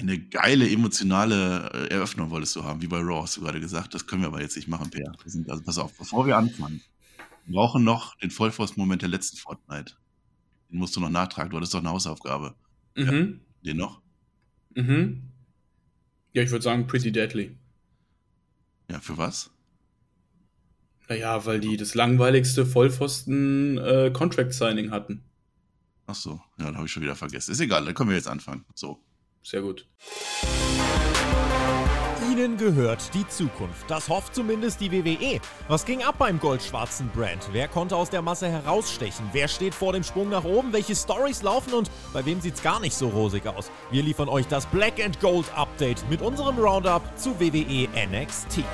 Eine geile emotionale äh, Eröffnung wolltest du haben, wie bei Raw, hast du gerade gesagt. Das können wir aber jetzt nicht machen, Per. also pass auf, bevor wir anfangen. Wir brauchen noch den Vollforce-Moment der letzten Fortnite. Den musst du noch nachtragen. Du hattest doch eine Hausaufgabe. Mhm. Ja, den noch? Mhm. Ja, ich würde sagen, pretty deadly. Ja, für was? Naja, weil die das langweiligste Vollpfosten-Contract-Signing äh, hatten. Ach so, ja, dann habe ich schon wieder vergessen. Ist egal, dann können wir jetzt anfangen. So. Sehr gut. Ihnen gehört die Zukunft. Das hofft zumindest die WWE. Was ging ab beim goldschwarzen Brand? Wer konnte aus der Masse herausstechen? Wer steht vor dem Sprung nach oben? Welche Stories laufen und bei wem sieht's gar nicht so rosig aus? Wir liefern euch das Black and Gold Update mit unserem Roundup zu WWE NXT.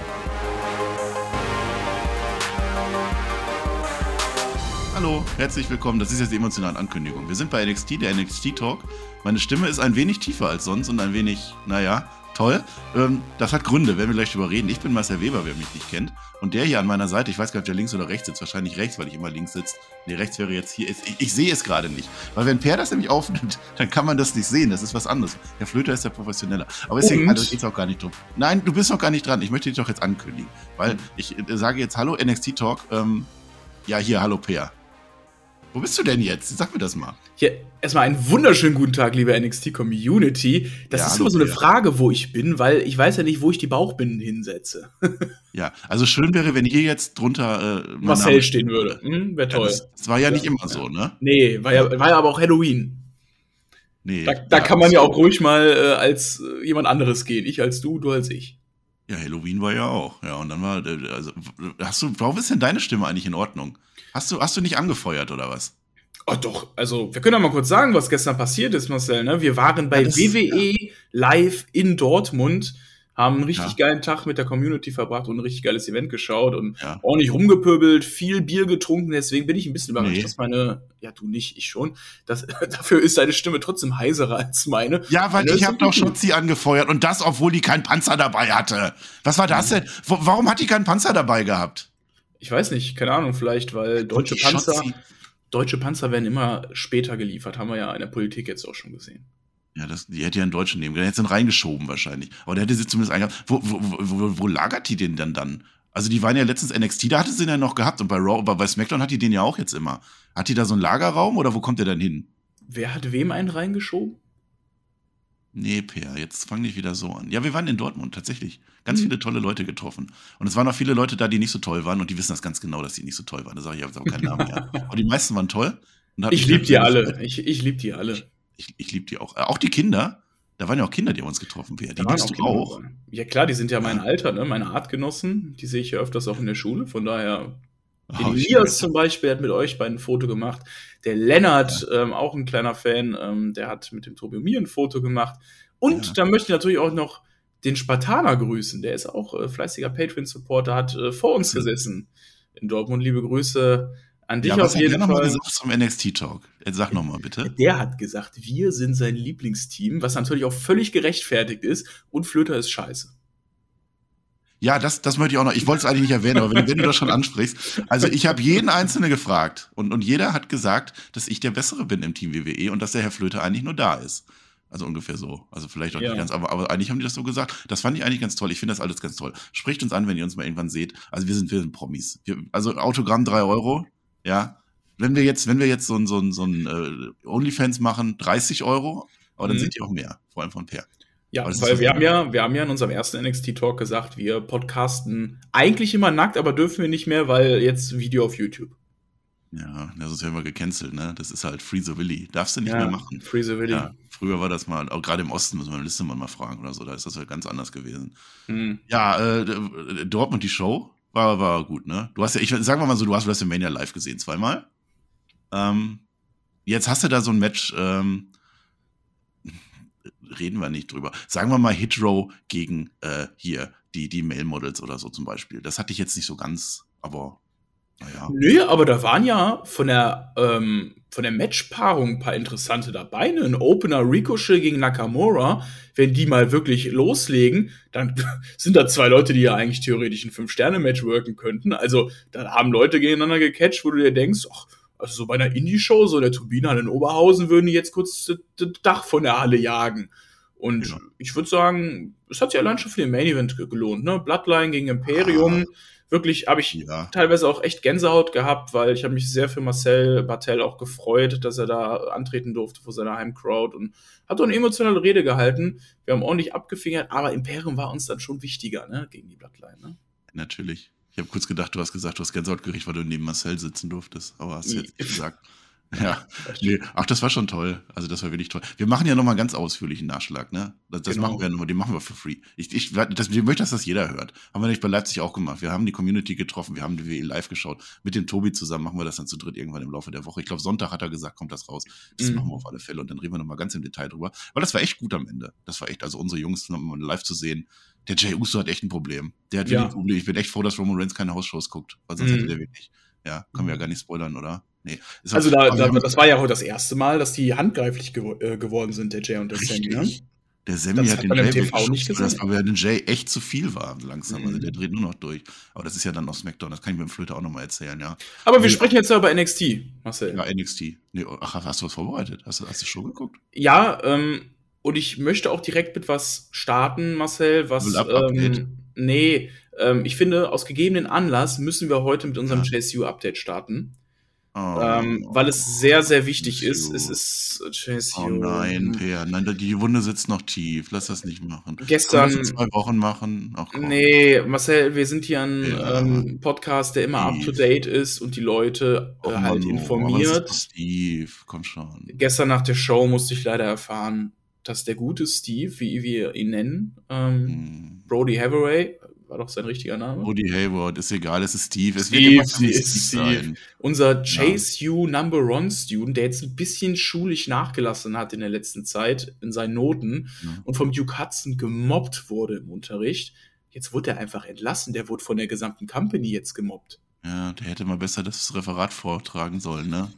Hallo, herzlich willkommen. Das ist jetzt die emotionale Ankündigung. Wir sind bei NXT, der NXT Talk. Meine Stimme ist ein wenig tiefer als sonst und ein wenig, naja, toll. Ähm, das hat Gründe, werden wir gleich drüber reden. Ich bin Marcel Weber, wer mich nicht kennt. Und der hier an meiner Seite, ich weiß gar nicht, ob der links oder rechts sitzt. Wahrscheinlich rechts, weil ich immer links sitze. Nee, rechts wäre jetzt hier. Ich, ich sehe es gerade nicht. Weil wenn Per das nämlich aufnimmt, dann kann man das nicht sehen. Das ist was anderes. Der Flöter ist der Professioneller. Aber deswegen, also geht's auch gar nicht drum. Nein, du bist noch gar nicht dran. Ich möchte dich doch jetzt ankündigen. Weil ich äh, sage jetzt Hallo, NXT Talk. Ähm, ja, hier, hallo Per. Wo bist du denn jetzt? Sag mir das mal. Ja, erstmal einen wunderschönen guten Tag, liebe NXT-Community. Das ja, ist immer so eine Frage, wo ich bin, weil ich weiß ja nicht, wo ich die Bauchbinden hinsetze. ja, also schön wäre, wenn hier jetzt drunter äh, Marcel stehen würde. Hm, Wäre toll. Ja, das, das, war ja, ja nicht immer so, ne? Nee, war ja, war ja aber auch Halloween. Nee. Da, da kann man ja auch ruhig mal äh, als äh, jemand anderes gehen. Ich als du, du als ich. Ja, Halloween war ja auch. Ja, und dann war, äh, also, hast du, warum ist denn deine Stimme eigentlich in Ordnung? Hast du, hast du nicht angefeuert oder was? Oh doch, also wir können ja mal kurz sagen, was gestern passiert ist, Marcel. Ne? Wir waren bei ja, WWE ja. live in Dortmund, haben einen richtig ja. geilen Tag mit der Community verbracht und ein richtig geiles Event geschaut und ordentlich rumgepöbelt, viel Bier getrunken. Deswegen bin ich ein bisschen überrascht, nee. dass meine, ja du nicht, ich schon, dass, dafür ist deine Stimme trotzdem heiserer als meine. Ja, weil ich habe doch Schutzi angefeuert und das, obwohl die keinen Panzer dabei hatte. Was war das denn? warum hat die keinen Panzer dabei gehabt? Ich weiß nicht, keine Ahnung, vielleicht, weil deutsche Panzer, deutsche Panzer werden immer später geliefert, haben wir ja in der Politik jetzt auch schon gesehen. Ja, das, die hätte ja einen Deutschen nehmen können. Der hätte sie reingeschoben wahrscheinlich. Aber der hätte sie zumindest eingehabt. Wo, wo, wo, wo lagert die denn dann dann? Also die waren ja letztens NXT, da hatte sie den ja noch gehabt. Und bei Raw, bei SmackDown hat die den ja auch jetzt immer. Hat die da so einen Lagerraum oder wo kommt der dann hin? Wer hat wem einen reingeschoben? Nee, Per, jetzt fang nicht wieder so an. Ja, wir waren in Dortmund, tatsächlich. Ganz mhm. viele tolle Leute getroffen. Und es waren auch viele Leute da, die nicht so toll waren und die wissen das ganz genau, dass die nicht so toll waren. Da sage ich jetzt auch keinen Namen mehr. Aber die meisten waren toll. ich liebe die alle. Ich, ich liebe die alle. Ich, ich liebe die auch. Äh, auch die Kinder. Da waren ja auch Kinder, die haben uns getroffen, Per. Die liebst du auch. Ja, klar, die sind ja mein Alter, ne? meine Artgenossen. Die sehe ich ja öfters auch in der Schule. Von daher Oh, Elias zum Beispiel hat mit euch beiden ein Foto gemacht. Der Lennart, ja. ähm, auch ein kleiner Fan, ähm, der hat mit dem Tobi mir ein Foto gemacht. Und ja. da möchte ich natürlich auch noch den Spartaner grüßen. Der ist auch äh, fleißiger Patreon-Supporter, hat äh, vor uns gesessen in Dortmund. Liebe Grüße an dich ja, auf jeden Fall. Was hat der gesagt zum NXT-Talk? Sag nochmal bitte. Der hat gesagt, wir sind sein Lieblingsteam, was natürlich auch völlig gerechtfertigt ist. Und Flöter ist scheiße. Ja, das, das möchte ich auch noch. Ich wollte es eigentlich nicht erwähnen, aber wenn, wenn du das schon ansprichst. Also ich habe jeden Einzelnen gefragt und, und jeder hat gesagt, dass ich der Bessere bin im Team WWE und dass der Herr Flöter eigentlich nur da ist. Also ungefähr so. Also vielleicht auch ja. nicht ganz, aber, aber eigentlich haben die das so gesagt. Das fand ich eigentlich ganz toll. Ich finde das alles ganz toll. Spricht uns an, wenn ihr uns mal irgendwann seht. Also wir sind, wir sind Promis. Wir, also Autogramm drei Euro, ja. Wenn wir jetzt, wenn wir jetzt so ein, so ein, so ein uh, Onlyfans machen, 30 Euro, aber dann mhm. seht ihr auch mehr, vor allem von Per. Ja, weil wir haben ja, wir haben ja in unserem ersten NXT-Talk gesagt, wir podcasten eigentlich immer nackt, aber dürfen wir nicht mehr, weil jetzt Video auf YouTube. Ja, sonst werden wir gecancelt, ne? Das ist halt Free the Willy. Darfst du nicht ja, mehr machen. Free the Willy. Ja, früher war das mal, auch gerade im Osten, muss man Listemann mal fragen oder so, da ist das halt ganz anders gewesen. Mhm. Ja, äh, Dortmund, die Show war, war gut, ne? Du hast ja, ich wir mal so, du hast WrestleMania live gesehen, zweimal. Ähm, jetzt hast du da so ein Match, ähm, reden wir nicht drüber. Sagen wir mal Hitrow gegen äh, hier die, die Mail-Models oder so zum Beispiel. Das hatte ich jetzt nicht so ganz, aber naja. Nö, aber da waren ja von der, ähm, von der Matchpaarung ein paar interessante dabei. Ne? Ein Opener Ricochet gegen Nakamura, wenn die mal wirklich loslegen, dann sind da zwei Leute, die ja eigentlich theoretisch ein Fünf-Sterne-Match worken könnten. Also da haben Leute gegeneinander gecatcht, wo du dir denkst, ach, also so bei einer Indie-Show, so der Turbine in Oberhausen, würden die jetzt kurz das Dach von der Halle jagen. Und ja. ich würde sagen, es hat sich allein schon für den Main Event gelohnt. Ne? Bloodline gegen Imperium. Ah. Wirklich habe ich ja. teilweise auch echt Gänsehaut gehabt, weil ich habe mich sehr für Marcel Bartel auch gefreut, dass er da antreten durfte vor seiner Heimcrowd und hat auch eine emotionale Rede gehalten. Wir haben ordentlich abgefingert, aber Imperium war uns dann schon wichtiger, ne, gegen die Bloodline, ne? Natürlich. Ich habe kurz gedacht, du hast gesagt, du hast Gänsehaut gekriegt, weil du neben Marcel sitzen durftest, aber hast jetzt nicht gesagt. Ja, nee. ach, das war schon toll. Also das war wirklich toll. Wir machen ja nochmal ganz ausführlichen Nachschlag, ne? Das, das genau. machen wir nochmal, den machen wir für free. Ich, ich, das, ich möchte, dass das jeder hört. Haben wir nicht bei Leipzig auch gemacht. Wir haben die Community getroffen, wir haben die WE live geschaut. Mit dem Tobi zusammen machen wir das dann zu dritt irgendwann im Laufe der Woche. Ich glaube, Sonntag hat er gesagt, kommt das raus. Das mhm. machen wir auf alle Fälle und dann reden wir nochmal ganz im Detail drüber. Weil das war echt gut am Ende. Das war echt, also unsere Jungs nochmal live zu sehen. Der Jay Uso hat echt ein Problem. Der hat ja. wirklich ein Problem. Ich bin echt froh, dass Roman Reigns keine Hausshows guckt, weil sonst mhm. hätte der wirklich. Ja, können wir ja gar nicht spoilern, oder? Nee. Also da, da, das war ja heute das erste Mal, dass die handgreiflich gewo äh, geworden sind, der Jay und der Sammy. Ne? Der Sammy hat, hat den Jay TV nicht gesehen. Das war, den Jay echt zu viel war langsam. Mhm. Also der dreht nur noch durch. Aber das ist ja dann noch SmackDown. Das kann ich mit dem Flöte auch nochmal erzählen, ja. Aber wir sprechen jetzt ja über NXT, Marcel. Ja, NXT. Nee, ach, hast du was vorbereitet? Hast du, hast du schon geguckt? Ja, ähm, und ich möchte auch direkt mit was starten, Marcel, was. Ähm, nee, ähm, ich finde, aus gegebenen Anlass müssen wir heute mit unserem ja. JSU-Update starten. Oh, ähm, weil es sehr, sehr wichtig ist. Es ist JSU. Oh nein, Per, nein, die Wunde sitzt noch tief. Lass das nicht machen. Gestern. Können zwei Wochen machen. Ach, nee, Marcel, wir sind hier ein ja. ähm, Podcast, der immer up to date ist und die Leute äh, oh, halt Mann, informiert. Oh, Steve, komm schon. Gestern nach der Show musste ich leider erfahren, dass der gute Steve, wie wir ihn nennen, ähm, hm. Brody Hathaway, war doch sein richtiger Name. Woody Hayward, ist egal, es ist Steve. Es Steve, wird Steve, Steve, Steve. Unser Chase ja. U Number One Student, der jetzt ein bisschen schulisch nachgelassen hat in der letzten Zeit in seinen Noten ja. und vom Duke Hudson gemobbt wurde im Unterricht. Jetzt wurde er einfach entlassen. Der wurde von der gesamten Company jetzt gemobbt. Ja, der hätte mal besser das Referat vortragen sollen, ne?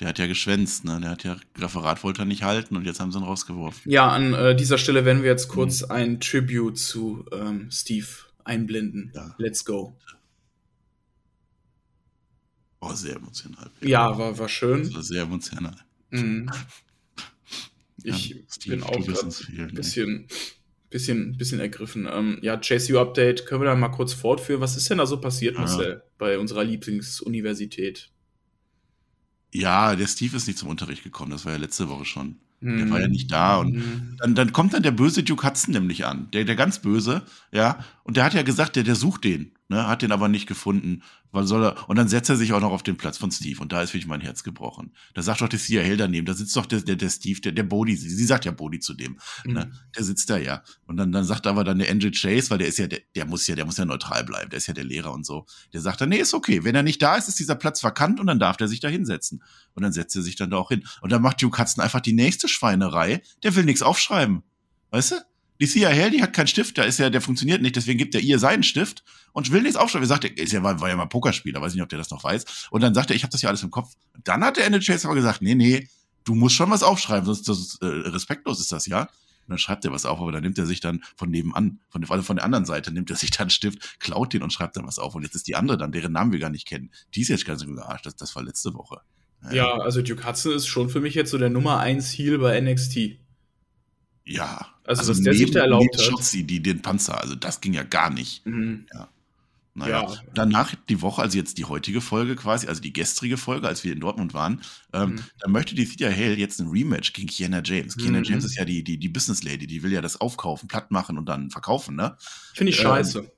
Der hat ja geschwänzt, ne? Der hat ja Referat wollte er nicht halten und jetzt haben sie ihn rausgeworfen. Ja, an äh, dieser Stelle werden wir jetzt kurz mhm. ein Tribute zu ähm, Steve einblenden. Ja. Let's go. Oh, sehr emotional. Ja, war, war schön. Das war sehr emotional. Mhm. Ich ja, bin auch ein bisschen, bisschen, bisschen ergriffen. Ähm, ja, JSU Update, können wir da mal kurz fortführen? Was ist denn da so passiert, Marcel, bei unserer Lieblingsuniversität? Ja, der Steve ist nicht zum Unterricht gekommen, das war ja letzte Woche schon. Der war ja nicht da. Und mhm. dann, dann kommt dann der böse Duke Hudson nämlich an. Der, der ganz böse, ja. Und der hat ja gesagt, der, der sucht den, ne, hat den aber nicht gefunden. Was soll er? Und dann setzt er sich auch noch auf den Platz von Steve. Und da ist wirklich mein Herz gebrochen. Da sagt doch der Hell daneben, da sitzt doch der, der, der Steve, der, der Bodhi, sie, sagt ja Bodhi zu dem. Ne? Mhm. Ne? Der sitzt da ja. Und dann, dann sagt aber dann der Angel Chase, weil der ist ja, der, der muss ja, der muss ja neutral bleiben, der ist ja der Lehrer und so. Der sagt dann, nee, ist okay. Wenn er nicht da ist, ist dieser Platz vakant und dann darf der sich da hinsetzen. Und dann setzt er sich dann da auch hin. Und dann macht Duke Hudson einfach die nächste Schweinerei. Der will nichts aufschreiben. Weißt du? Die Sia Hell, die hat keinen Stift, da ist ja, der funktioniert nicht, deswegen gibt er ihr seinen Stift und will nichts aufschreiben. Er sagt, er ist ja, war, ja mal Pokerspieler, weiß nicht, ob der das noch weiß. Und dann sagt er, ich habe das ja alles im Kopf. Dann hat der Ende Chase aber gesagt, nee, nee, du musst schon was aufschreiben, sonst das, äh, respektlos ist das, ja. Und dann schreibt er was auf, aber dann nimmt er sich dann von nebenan, von, also von der anderen Seite, nimmt er sich dann einen Stift, klaut den und schreibt dann was auf. Und jetzt ist die andere dann, deren Namen wir gar nicht kennen. Die ist jetzt ganz Arsch, das, das war letzte Woche. Ja, ja, also Duke Hudson ist schon für mich jetzt so der Nummer 1 Heal bei NXT. Ja. Also, also was der sich da erlaubt hat. Schotzi, die den Panzer, also das ging ja gar nicht. Mhm. Ja. Naja, ja. danach die Woche, also jetzt die heutige Folge quasi, also die gestrige Folge, als wir in Dortmund waren, ähm, mhm. da möchte die Thea Hale jetzt ein Rematch gegen Kiana James. Kiana mhm. James ist ja die, die, die Business Lady, die will ja das aufkaufen, platt machen und dann verkaufen, ne? Finde ich ähm, scheiße.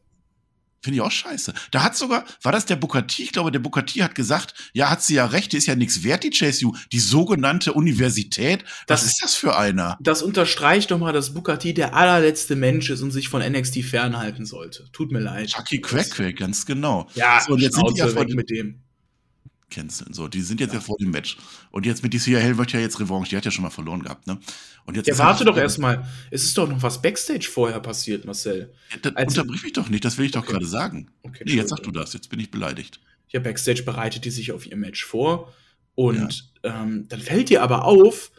Finde ich auch scheiße. Da hat sogar, war das der Bukati? Ich glaube, der Bukati hat gesagt, ja, hat sie ja recht, die ist ja nichts wert, die JSU, die sogenannte Universität. Was das, ist das für einer? Das unterstreicht doch mal, dass Bukati der allerletzte Mensch ist und sich von NXT fernhalten sollte. Tut mir leid. Chucky Quack, Quack, ganz genau. Ja, so, und jetzt sind die ja von, mit dem canceln. So, die sind jetzt ja. ja vor dem Match. Und jetzt mit die Sia Hell wird ja jetzt Revanche. Die hat ja schon mal verloren gehabt, ne? Und jetzt ja, warte doch erstmal. Es ist doch noch was Backstage vorher passiert, Marcel. Ja, unterbrich mich doch nicht, das will ich doch okay. gerade sagen. Okay, nee, jetzt sag du das, jetzt bin ich beleidigt. Ja, Backstage bereitet die sich auf ihr Match vor. Und ja. ähm, dann fällt dir aber auf,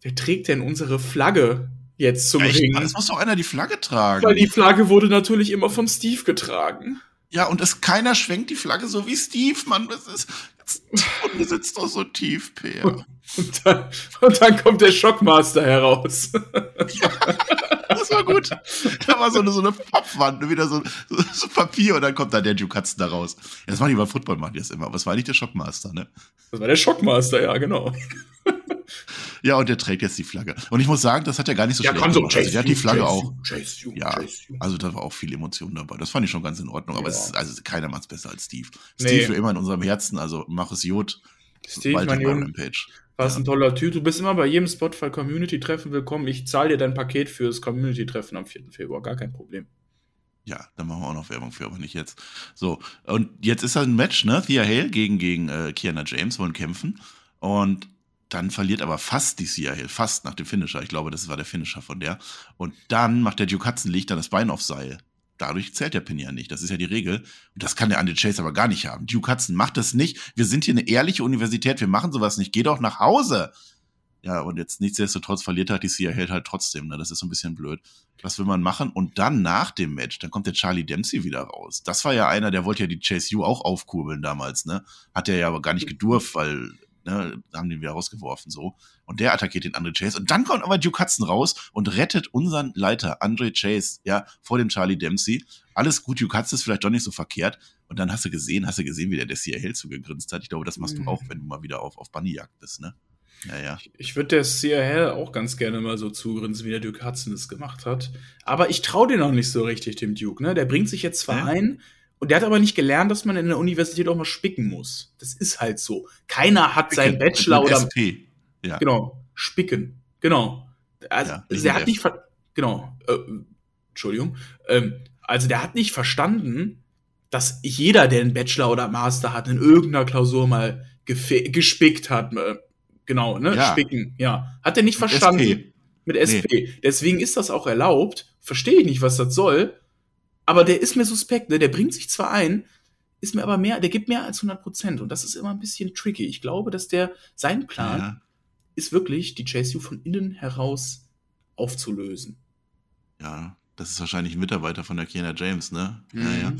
wer trägt denn unsere Flagge jetzt zum Ring? Es muss doch einer die Flagge tragen. Weil die Flagge wurde natürlich immer vom Steve getragen. Ja, und es keiner schwenkt die Flagge so wie Steve, Mann. Das ist, Und du sitzt doch so tief, Peer. Und dann, und dann kommt der Shockmaster heraus. Das war gut. Da war so eine, so eine Pappwand, wieder so, so, so Papier und dann kommt da der Dukatzen da raus. Ja, das machen die beim Football, machen die das immer, aber es war nicht der Shockmaster, ne? Das war der Shockmaster, ja, genau. Ja, und der trägt jetzt die Flagge. Und ich muss sagen, das hat er gar nicht so Ja, schlecht komm so, gemacht. Also, der hat die Flagge auch. Chase you, Ja, chase also da war auch viel Emotion dabei. Das fand ich schon ganz in Ordnung. Aber Ja. es ist, also keiner macht's besser als Steve. Nee. Steve für immer in unserem Herzen. Also mach es Jod. Steve, bald mein in Junge, Rampage. warst Ja. ein toller Typ. Du bist immer bei jedem Spotify Community Treffen willkommen. Ich zahle dir dein Paket fürs Community Treffen am 4. Februar. Gar kein Problem. Ja, da machen wir auch noch Werbung für, aber nicht jetzt. So, und jetzt ist halt ein Match, ne? Thea Hale gegen, gegen äh, Kiana James wollen kämpfen. Und dann verliert aber fast die Thea Hale, fast nach dem Finisher. Ich glaube, das war der Finisher von der. Und dann macht der Duke Hudson, legt dann das Bein aufs Seil. Dadurch zählt der Pin ja nicht. Das ist ja die Regel. Und das kann der Andy Chase aber gar nicht haben. Duke Hudson macht das nicht. Wir sind hier eine ehrliche Universität. Wir machen sowas nicht. Geh doch nach Hause. Ja, und jetzt nichtsdestotrotz verliert halt die Thea Hale halt trotzdem. Ne? Das ist so ein bisschen blöd. Was will man machen? Und dann nach dem Match, dann kommt der Charlie Dempsey wieder raus. Das war ja einer, der wollte ja die Chase U auch aufkurbeln damals, ne? Hat er ja aber gar nicht gedurft, weil, ne, haben den wieder rausgeworfen, so. Und der attackiert den Andre Chase. Und dann kommt aber Duke Hudson raus und rettet unseren Leiter, Andre Chase, ja, vor dem Charlie Dempsey. Alles gut, Duke Hudson ist vielleicht doch nicht so verkehrt. Und dann hast du gesehen, hast du gesehen, wie der Dessia Hale zugegrinst hat. Ich glaube, das machst du Mhm. auch, wenn du mal wieder auf, auf Bunnyjagd bist, ne? Ja, ja. Ich würde der Hell auch ganz gerne mal so zugrinsen, wie der Duke Hudson es gemacht hat. Aber ich traue den auch nicht so richtig, dem Duke. Ne? Der bringt sich jetzt zwar Ja. ein und der hat aber nicht gelernt, dass man in der Universität auch mal spicken muss. Das ist halt so. Keiner hat seinen Mit- Bachelor oder SP. Ja. genau spicken. Genau. Also Ja, nicht der hat nicht ver genau. Äh, Entschuldigung. Ähm, also der hat nicht verstanden, dass jeder, der einen Bachelor oder Master hat, in irgendeiner Klausur mal gespickt hat. Äh, genau, ne? Ja. Spicken. Ja. Hat er nicht verstanden. SP. Mit SP. Deswegen ist das auch erlaubt. Verstehe ich nicht, was das soll. Aber der ist mir suspekt, ne? Der bringt sich zwar ein, ist mir aber mehr, der gibt mehr als 100 Prozent. Und das ist immer ein bisschen tricky. Ich glaube, dass der, sein Plan Ja. ist wirklich, die JSU von innen heraus aufzulösen. Ja, das ist wahrscheinlich ein Mitarbeiter von der Kiana James, ne? Ja, Mhm. ja.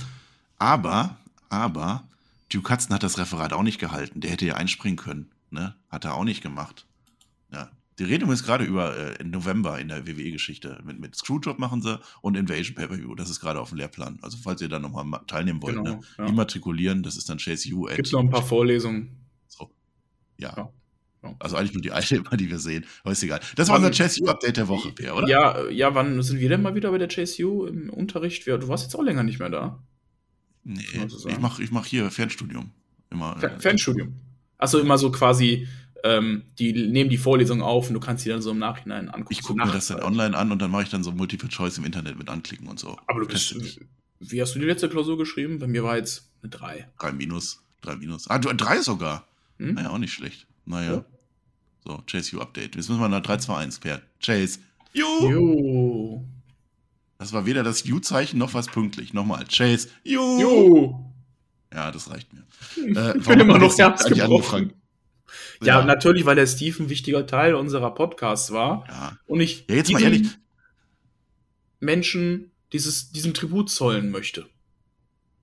Aber, aber, Duke Hudson hat das Referat auch nicht gehalten. Der hätte ja einspringen können, ne? Hat er auch nicht gemacht. Die reden übrigens gerade über äh, November in der WWE-Geschichte. Mit, mit Screwjob machen sie und Invasion Pay-Per-View. Das ist gerade auf dem Lehrplan. Also, falls ihr da nochmal ma- teilnehmen wollt, Genau, ne? ja. Immatrikulieren, das ist dann Chase U. Gibt noch ein paar Vorlesungen. So. Ja. Ja. Also eigentlich nur die eine immer, die wir sehen. Aber ist egal. Das war unser Chase U-Update der Woche, Per, oder? Ja, ja, wann sind wir denn mal wieder bei der JSU im Unterricht? Du warst jetzt auch länger nicht mehr da. Nee, ich mache ich mach hier Fernstudium. Immer, Fer- äh, Fernstudium. Achso, immer so quasi, ähm, die nehmen die Vorlesung auf und du kannst die dann so im Nachhinein angucken. Ich gucke mir das dann online an und dann mache ich dann so Multiple Choice im Internet mit anklicken und so. Aber du bist, wie hast du die letzte Klausur geschrieben? Bei mir war jetzt eine 3. Drei Minus, drei Minus. Ah, du, drei sogar. Hm? Naja, auch nicht schlecht. Naja. Ja. So, Chase U Update. Jetzt müssen wir nach 3, 2, 1, Per. Chase. Ju! Jo. Das war weder das U-Zeichen noch was pünktlich. Nochmal. Chase. Ju! Jo. Ja, das reicht mir. Ich Äh, bin warum immer noch jetzt Angefangen? Ja, natürlich, weil der Steve ein wichtiger Teil unserer Podcasts war. Ja. Und ich ja, jetzt mal ehrlich. Menschen dieses, diesen Tribut zollen möchte.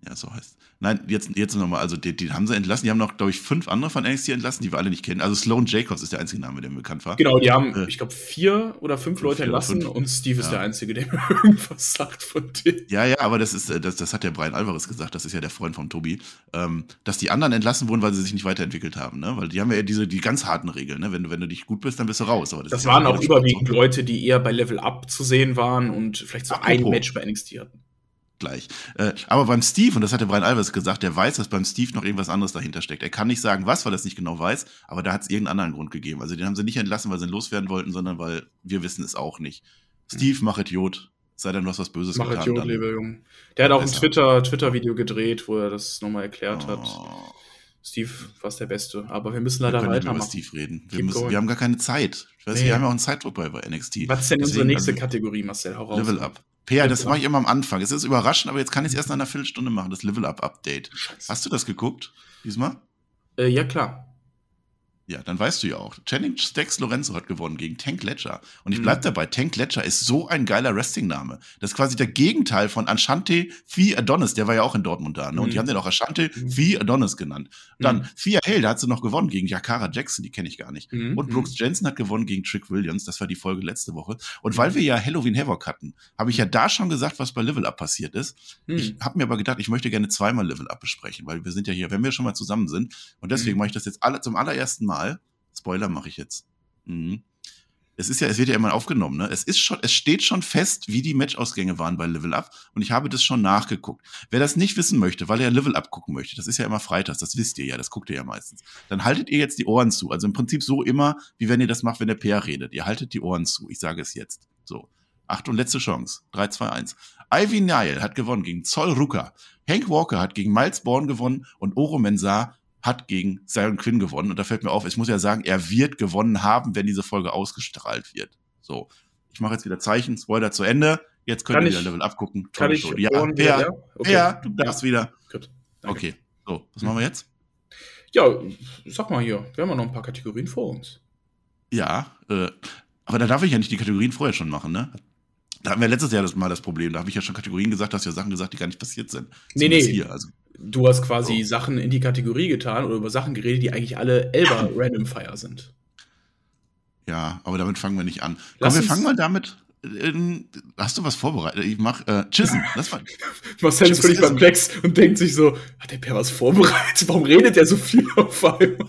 Ja, so heißt. Nein, jetzt, jetzt nochmal, also die, die haben sie entlassen. Die haben noch, glaube ich, fünf andere von NXT entlassen, die wir alle nicht kennen. Also Sloan Jacobs ist der einzige Name, der mir bekannt war. Genau, die haben, Äh, ich glaube, vier oder fünf Leute entlassen fünf. und Steve ist Ja. der Einzige, der mir irgendwas sagt von denen. Ja, ja, aber das ist, äh, das, das hat der Brian Alvarez gesagt, das ist ja der Freund von Tobi, ähm, dass die anderen entlassen wurden, weil sie sich nicht weiterentwickelt haben, ne? Weil die haben ja diese, die ganz harten Regeln, ne? Wenn du, wenn du dich gut bist, dann bist du raus. Aber Das ist ja waren bei auch überwiegend. Leute, die eher bei Level Up zu sehen waren und vielleicht so ein Apropos. Match bei NXT hatten. Gleich. Äh, aber beim Steve, und das hat der Brian Alvarez gesagt, der weiß, dass beim Steve noch irgendwas anderes dahinter steckt. Er kann nicht sagen, was, weil er es nicht genau weiß, aber da hat es irgendeinen anderen Grund gegeben. Also den haben sie nicht entlassen, weil sie ihn loswerden wollten, sondern weil wir wissen es auch nicht. Steve, mach Idiot. Sei denn, du hast was Böses Mach getan. Idiot, dann- liebe Jungen. Der hat auch ein. Twitter, Twitter-Video gedreht, wo er das nochmal erklärt hat. Oh. Steve, was der Beste. Aber wir müssen Wir leider nicht mehr über weitermachen. Steve reden. Wir, müssen, wir haben gar keine Zeit. Ich weiß, Nee. Wir haben ja auch einen Zeitdruck bei, NXT. Was ist denn unsere Deswegen, nächste also, Kategorie, Marcel? Hau raus. Level Up. Peer, das Level mache ich immer am Anfang. Es ist überraschend, aber jetzt kann ich es erst nach einer Viertelstunde machen, das Level Up Update. Scheiße. Hast du das geguckt? Diesmal? Äh, ja, klar. Ja, dann weißt du ja auch. Channing Stex Lorenzo hat gewonnen gegen Tank Ledger. Und ich bleib mhm. dabei, Tank Ledger ist so ein geiler Wrestling-Name. Das ist quasi der Gegenteil von Anshante Fi Adonis, der war ja auch in Dortmund da, ne? Und mhm. die haben den auch Anshante mhm. Fi Adonis genannt. Dann mhm. Fia Hale, da hat sie noch gewonnen gegen Yakara Jackson, die kenne ich gar nicht. Mhm. Und Brooks Jensen hat gewonnen gegen Trick Williams, das war die Folge letzte Woche. Und weil wir ja Halloween Havoc hatten, habe ich ja da schon gesagt, was bei Level Up passiert ist. Ich habe mir aber gedacht, ich möchte gerne zweimal Level Up besprechen, weil wir sind ja hier, wenn wir schon mal zusammen sind. Und deswegen mache ich das jetzt alle zum allerersten Mal Spoiler mache ich jetzt. Mhm. Es ist ja, es wird ja immer aufgenommen, ne? Es ist schon, es steht schon fest, wie die Matchausgänge waren bei Level Up und ich habe das schon nachgeguckt. Wer das nicht wissen möchte, weil er Level Up gucken möchte, das ist ja immer freitags, das wisst ihr ja, das guckt ihr ja meistens. Dann haltet ihr jetzt die Ohren zu. Also im Prinzip so immer, wie wenn ihr das macht, wenn der PR redet. Ihr haltet die Ohren zu. Ich sage es jetzt. So. Acht und letzte Chance. 3, 2, 1. Ivy Nile hat gewonnen gegen Zoll Ruka. Hank Walker hat gegen Miles Bourne gewonnen und Oro Mensah hat gegen Siren Quinn gewonnen. Und da fällt mir auf, ich muss ja sagen, er wird gewonnen haben, wenn diese Folge ausgestrahlt wird. So, ich mache jetzt wieder Zeichen, Spoiler zu Ende. Jetzt könnt ihr wieder Level abgucken. Kann ich ja, ja, ja, okay. ja, du darfst ja. wieder. Gut. Okay, so, was machen wir jetzt? Ja, sag mal hier, wir haben ja noch ein paar Kategorien vor uns. Ja, äh, aber da darf ich ja nicht die Kategorien vorher schon machen, ne? Da hatten wir letztes Jahr das mal das Problem. Da habe ich ja schon Kategorien gesagt, dass ja Sachen gesagt, die gar nicht passiert sind. Nee, nee. Hier, also du hast quasi so. Sachen in die Kategorie getan oder über Sachen geredet, die eigentlich alle Elba Random Fire sind. Ja, aber damit fangen wir nicht an. Lass Komm, wir fangen mal damit. Äh, hast du was vorbereitet? Ich mach äh, Chissen. Das war, Marcel ist völlig perplex und denkt sich so: Hat der Per was vorbereitet? Warum redet der so viel auf einmal?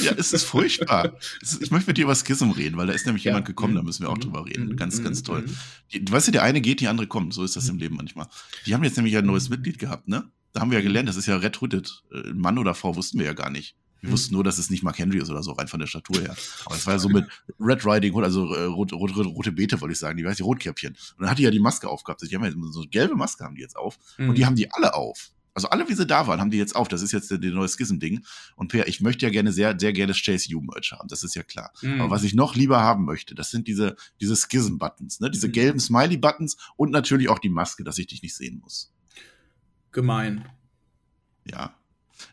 Ja, es ist furchtbar. ich möchte mit dir über Schism reden, weil da ist nämlich ja. jemand gekommen, da müssen wir auch mhm. drüber reden. Mhm. Ganz, ganz toll. Mhm. Die, du weißt ja, der eine geht, die andere kommt. So ist das im Leben manchmal. Die haben jetzt nämlich ein neues Mitglied gehabt, ne? Da haben wir ja gelernt, das ist ja Red Hooded. Äh, Mann oder Frau wussten wir ja gar nicht. Wir mhm. wussten nur, dass es nicht Mark Henry ist oder so, rein von der Statur her. Aber es war ja so mit Red Riding Hood, also äh, rote, rote, rote Beete, wollte ich sagen, die weiß die Rotkäppchen. Und dann hat die ja die Maske aufgehabt. Die haben ja so eine gelbe Maske haben die jetzt auf. Mhm. Und die mhm. haben die alle auf. Also alle, wie sie da waren, haben die jetzt auf. Das ist jetzt der, der neue Schism-Ding. Und Per, ich möchte ja gerne sehr, sehr gerne Chase U-Merch haben. Das ist ja klar. Mhm. Aber was ich noch lieber haben möchte, das sind diese, diese Schism-Buttons, ne? Diese mhm. gelben Smiley-Buttons und natürlich auch die Maske, dass ich dich nicht sehen muss. Gemein. Ja.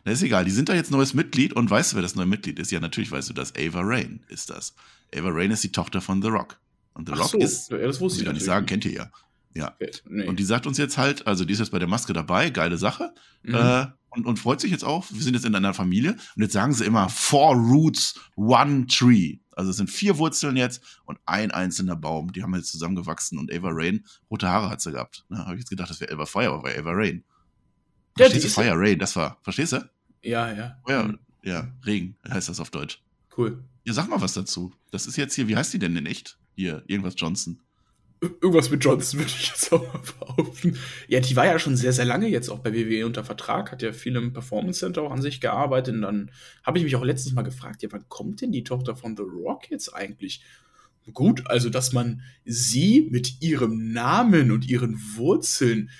Na, ist egal. Die sind da jetzt neues Mitglied und weißt du, wer das neue Mitglied ist? Ja, natürlich weißt du das. Ava Rain ist das. Ava Rain ist die Tochter von The Rock. Und The Ach Rock so. ist, ja, das muss ich gar nicht sagen, kennt ihr ja. Ja. Okay. Nee. Und die sagt uns jetzt halt, also die ist jetzt bei der Maske dabei, geile Sache. Mhm. Äh, und, und freut sich jetzt auch, wir sind jetzt in einer Familie. Und jetzt sagen sie immer, four roots, one tree. Also es sind vier Wurzeln jetzt und ein einzelner Baum. Die haben jetzt zusammengewachsen und Ava Rain, rote Haare hat sie gehabt. Da habe ich jetzt gedacht, das wäre Ava Fire, aber Ava Rain. Ja, verstehst du? Fire Rain, das war, verstehst du? Ja, ja. Feuer, ja, Regen heißt das auf Deutsch. Cool. Ja, sag mal was dazu. Das ist jetzt hier, wie heißt die denn denn echt? Hier, irgendwas Johnson. Irgendwas mit Johnson würde ich jetzt auch mal behaupten. Ja, die war ja schon sehr, sehr lange jetzt auch bei WWE unter Vertrag, hat ja viel im Performance Center auch an sich gearbeitet. Und dann habe ich mich auch letztens mal gefragt, ja, wann kommt denn die Tochter von The Rock jetzt eigentlich? Gut, also dass man sie mit ihrem Namen und ihren Wurzeln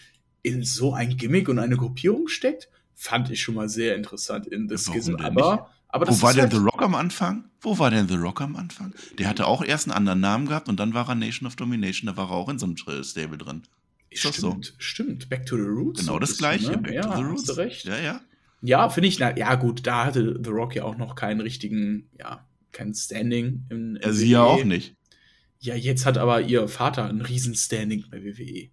in so ein Gimmick und eine Gruppierung steckt, fand ich schon mal sehr interessant in The Schism. Aber, aber Wo war denn halt The Rock am Anfang? Wo war denn The Rock am Anfang? Der hatte auch erst einen anderen Namen gehabt und dann war er Nation of Domination, da war er auch in so einem Stable drin. Stimmt, so? stimmt. Back to the Roots. Genau das gleiche. Ne? Back ja, to the Roots. Hast du recht. Ja, ja. Ja, finde ich, na, ja gut, da hatte The Rock ja auch noch keinen richtigen, ja, kein Standing in, in ja, sie ja auch nicht. Ja, jetzt hat aber ihr Vater ein Riesen-Standing bei WWE.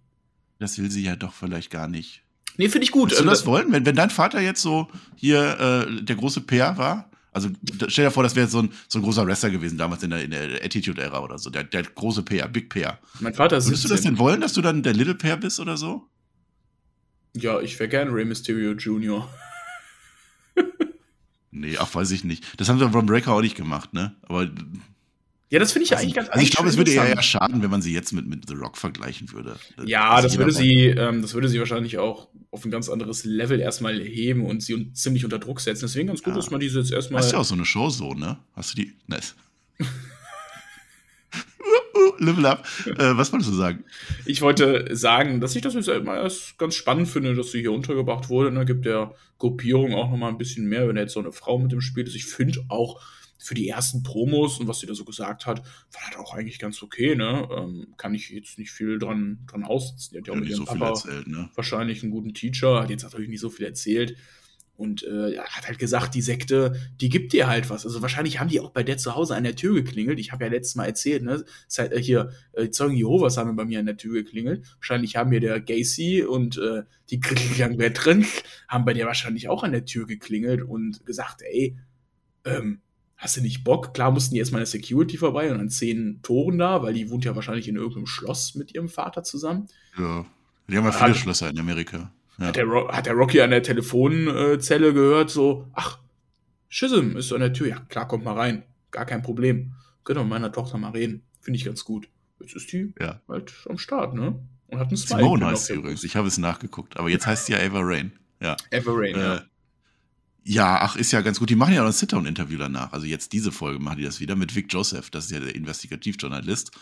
Das will sie ja doch vielleicht gar nicht. Nee, finde ich gut. Würdest du das wollen? Wenn, wenn dein Vater jetzt so hier äh, der große Peer war, also stell dir vor, das wäre so ein, so ein großer Wrestler gewesen, damals in der, in der Attitude-Ära oder so, der, der große Peer, Big Peer. Mein Vater ist Würdest du das denn wollen, dass du dann der Little Peer bist oder so? Ja, ich wäre gerne Rey Mysterio Jr. nee, ach, weiß ich nicht. Das haben sie beim Breaker auch nicht gemacht, ne? Aber ja, das finde ich also, eigentlich ganz Also ich glaube, es würde eher schaden, wenn man sie jetzt mit, mit The Rock vergleichen würde. Ja, das würde sie, ähm, das würde sie wahrscheinlich auch auf ein ganz anderes Level erstmal heben und sie ziemlich unter Druck setzen. Deswegen ganz gut, ja. dass man diese jetzt erstmal. Hast du ja auch so eine Show so, ne? Hast du die. Nice. Level up. Äh, was wolltest du sagen? Ich wollte sagen, dass ich das jetzt mal ganz spannend finde, dass sie hier untergebracht wurde. Da ne? gibt der Gruppierung auch nochmal ein bisschen mehr, wenn jetzt so eine Frau mit dem Spiel ist. Ich finde auch, für die ersten Promos und was sie da so gesagt hat, war das auch eigentlich ganz okay, ne? Ähm, kann ich jetzt nicht viel dran, dran aussetzen. Die hat ja auch mit ihrem so Papa erzählt, ne? wahrscheinlich einen guten Teacher, hat jetzt natürlich nicht so viel erzählt. Und äh, hat halt gesagt, die Sekte, die gibt dir halt was. Also wahrscheinlich haben die auch bei der zu Hause an der Tür geklingelt. Ich habe ja letztes Mal erzählt, ne? Halt, äh, hier, äh, Zeugen Jehovas haben bei mir an der Tür geklingelt. Wahrscheinlich haben mir der Gacy und äh, die Christian drin, haben bei der wahrscheinlich auch an der Tür geklingelt und gesagt, ey, ähm, hast du nicht Bock? Klar mussten die erstmal eine Security vorbei und an zehn Toren da, weil die wohnt ja wahrscheinlich in irgendeinem Schloss mit ihrem Vater zusammen. Ja, die haben ja viele hat, Schlösser in Amerika. Ja. Hat, der, hat der Rocky an der Telefonzelle gehört, so, ach, Schism ist an der Tür. Ja, klar, kommt mal rein. Gar kein Problem. Können wir mit meiner Tochter mal reden. Finde ich ganz gut. Jetzt ist die ja. halt am Start, ne? Und hat einen Smile. Simone heißt sie übrigens. Ich habe es nachgeguckt. Aber jetzt heißt sie ja Eva Rain. Ja. Eva Rain, äh, ja. Ja, ach, ist ja ganz gut. Die machen ja auch ein Sit-Down-Interview danach. Also jetzt diese Folge machen die das wieder mit Vic Joseph. Das ist ja der Investigativjournalist.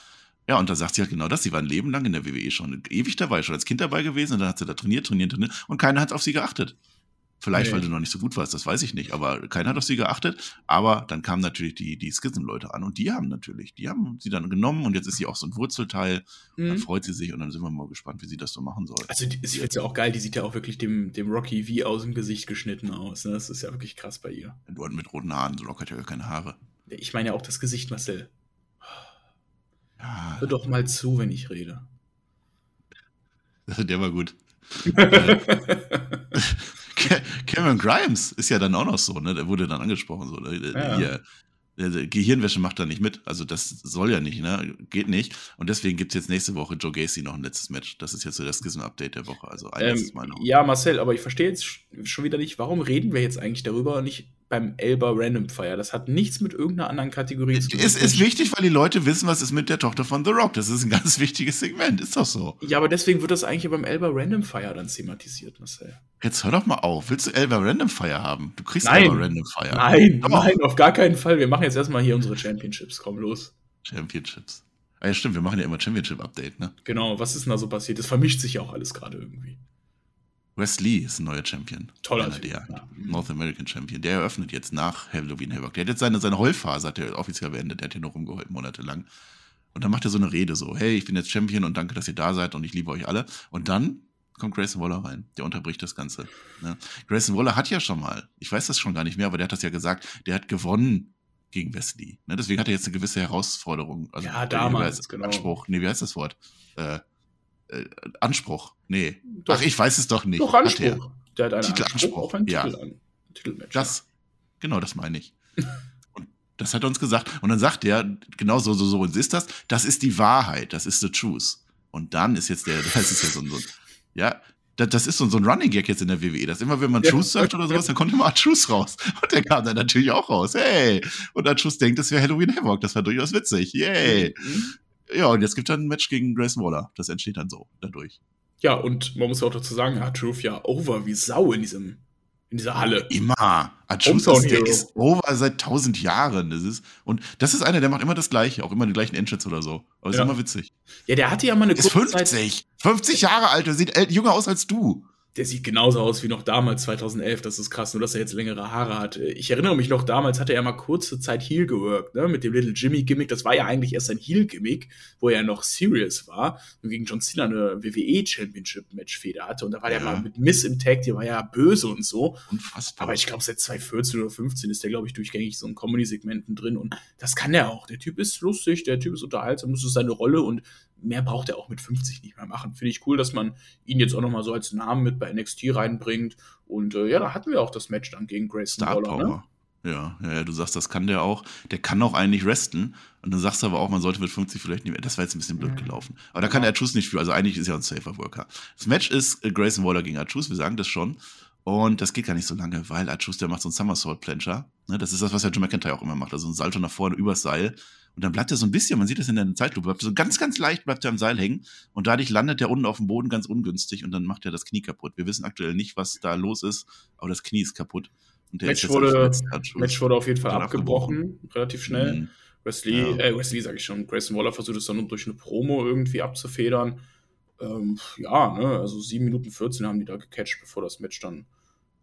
Ja, und da sagt sie halt genau das. Sie war ein Leben lang in der WWE schon ewig dabei, schon als Kind dabei gewesen. Und dann hat sie da trainiert, trainiert, trainiert. Und keiner hat auf sie geachtet. Vielleicht, nee. weil du noch nicht so gut warst, das weiß ich nicht. Aber keiner hat auf sie geachtet. Aber dann kamen natürlich die, die Schism-Leute an. Und die haben natürlich, die haben sie dann genommen. Und jetzt ist sie auch so ein Wurzelteil. Mhm. Dann freut sie sich. Und dann sind wir mal gespannt, wie sie das so machen soll. Also, die, sie ist ja auch geil. Die sieht ja auch wirklich dem, dem Rocky wie aus dem Gesicht geschnitten aus. Ne? Das ist ja wirklich krass bei ihr. Du mit roten Haaren. So locker hat ja gar keine Haare. Ich meine ja auch das Gesicht, Marcel. Ja. Hör doch mal zu, wenn ich rede. Der war gut. Cameron Grimes ist ja dann auch noch so, ne? Der wurde dann angesprochen, so. Ne? Ja. Hier, Gehirnwäsche macht da nicht mit. Also das soll ja nicht, ne? Geht nicht. Und deswegen gibt es jetzt nächste Woche Joe Gacy noch ein letztes Match. Das ist jetzt so das Schism-Update der Woche. Also ein ähm, Mal noch. Ja, Marcel, aber ich verstehe jetzt schon wieder nicht, warum reden wir jetzt eigentlich darüber und nicht beim Elba Random Fire. Das hat nichts mit irgendeiner anderen Kategorie zu tun. Es ist wichtig, weil die Leute wissen, was ist mit der Tochter von The Rock. Das ist ein ganz wichtiges Segment, ist doch so. Ja, aber deswegen wird das eigentlich beim Elba Random Fire dann thematisiert, Marcel. Jetzt hör doch mal auf. Willst du Elba Random Fire haben? Du kriegst nein. Elba Random Fire. Nein, doch. nein, auf gar keinen Fall. Wir machen jetzt erstmal hier unsere Championships. Komm los. Championships. Ah ja, stimmt, wir machen ja immer Championship-Update, ne? Genau, was ist denn da so passiert? Das vermischt sich ja auch alles gerade irgendwie. Wes Lee ist ein neuer Champion. Toller der ja. North American Champion. Der eröffnet jetzt nach Halloween Havoc. Der hat jetzt seine, seine Heulphase hat er offiziell beendet. Der hat hier noch rumgeheult monatelang. Und dann macht er so eine Rede so, hey, ich bin jetzt Champion und danke, dass ihr da seid und ich liebe euch alle. Und dann kommt Grayson Waller rein. Der unterbricht das Ganze. Ne? Grayson Waller hat ja schon mal, ich weiß das schon gar nicht mehr, aber der hat das ja gesagt, der hat gewonnen gegen Wesley. Ne? Deswegen hat er jetzt eine gewisse Herausforderung. Also, ja, damals, genau. Anspruch. Nee, wie heißt das Wort? Äh, äh, Anspruch. Nee. Doch. Ach, ich weiß es doch nicht. Doch, Anspruch. Hat der hat einen Titelanspruch Anspruch auf einen ja. Titel Titelmatch. Das, genau, das meine ich. und das hat er uns gesagt. Und dann sagt er, genau so, so, so ist das. Das ist die Wahrheit. Das ist the truth. Und dann ist jetzt der, das ist ja so ein, so ein ja, das, das ist so, so ein Running Gag jetzt in der WWE. Das immer, wenn man ja. Truth sagt oder sowas, dann kommt immer Truth raus. Und der kam dann natürlich auch raus. Hey! Und Truth denkt, das wäre Halloween Havoc. Das war durchaus witzig. Yay! Mhm. Ja, und jetzt gibt es dann ein Match gegen Grayson Waller. Das entsteht dann so dadurch. Ja, und man muss auch dazu sagen, er hat Truth ja over wie Sau in diesem in dieser Halle. Immer. Truth ist, der ist over seit tausend Jahren. Das ist, und das ist einer, der macht immer das Gleiche, auch immer die gleichen Entrance oder so. Aber ja. ist immer witzig. Ja, der hatte ja mal eine ist 50, Zeit. 50 Jahre alt, der sieht jünger aus als du der sieht genauso aus wie noch damals, 2011. Das ist krass, nur dass er jetzt längere Haare hat. Ich erinnere mich noch, damals hatte er mal kurze Zeit Heel geworkt, ne? Mit dem Little Jimmy-Gimmick. Das war ja eigentlich erst ein Heel-Gimmick, wo er noch serious war und gegen John Cena eine WWE-Championship-Match-Feder hatte. Und da war ja. der mal mit Miss im Tag, der war ja böse und so. Unfassbar. Aber ich glaube, seit 2014 oder 15 ist der, glaube ich, durchgängig so in Comedy-Segmenten drin. Und das kann er auch. Der Typ ist lustig, der Typ ist unterhaltsam, das ist seine Rolle und mehr braucht er auch mit 50 nicht mehr machen. Finde ich cool, dass man ihn jetzt auch nochmal so als Namen mit bei NXT reinbringt. Und äh, ja, da hatten wir auch das Match dann gegen Grayson Star Waller. Ne? Ja, ja, ja, du sagst, das kann der auch. Der kann auch eigentlich resten. Und dann sagst du aber auch, man sollte mit 50 vielleicht nicht mehr. Das war jetzt ein bisschen blöd gelaufen. Aber da kann der Archus nicht für. Also eigentlich ist er ein safer Worker. Das Match ist äh, Grayson Waller gegen Archus, wir sagen das schon. Und das geht gar nicht so lange, weil Archus, der macht so einen Somersault Plancher. Ne, das ist das, was ja Joe McIntyre auch immer macht. Also ein Salto nach vorne übers Seil. Und dann bleibt er so ein bisschen, man sieht das in der Zeitlupe, bleibt so ganz, ganz leicht bleibt er am Seil hängen. Und dadurch landet er unten auf dem Boden ganz ungünstig und dann macht er das Knie kaputt. Wir wissen aktuell nicht, was da los ist, aber das Knie ist kaputt. Und der Match, ist wurde, Match wurde auf jeden Fall abgebrochen, abgebrochen. relativ schnell. Mhm. Wesley, ja. äh, Wesley sage ich schon, Grayson Waller versucht es dann durch eine Promo irgendwie abzufedern. Ähm, ja, ne, also 7 Minuten 14 haben die da gecatcht, bevor das Match dann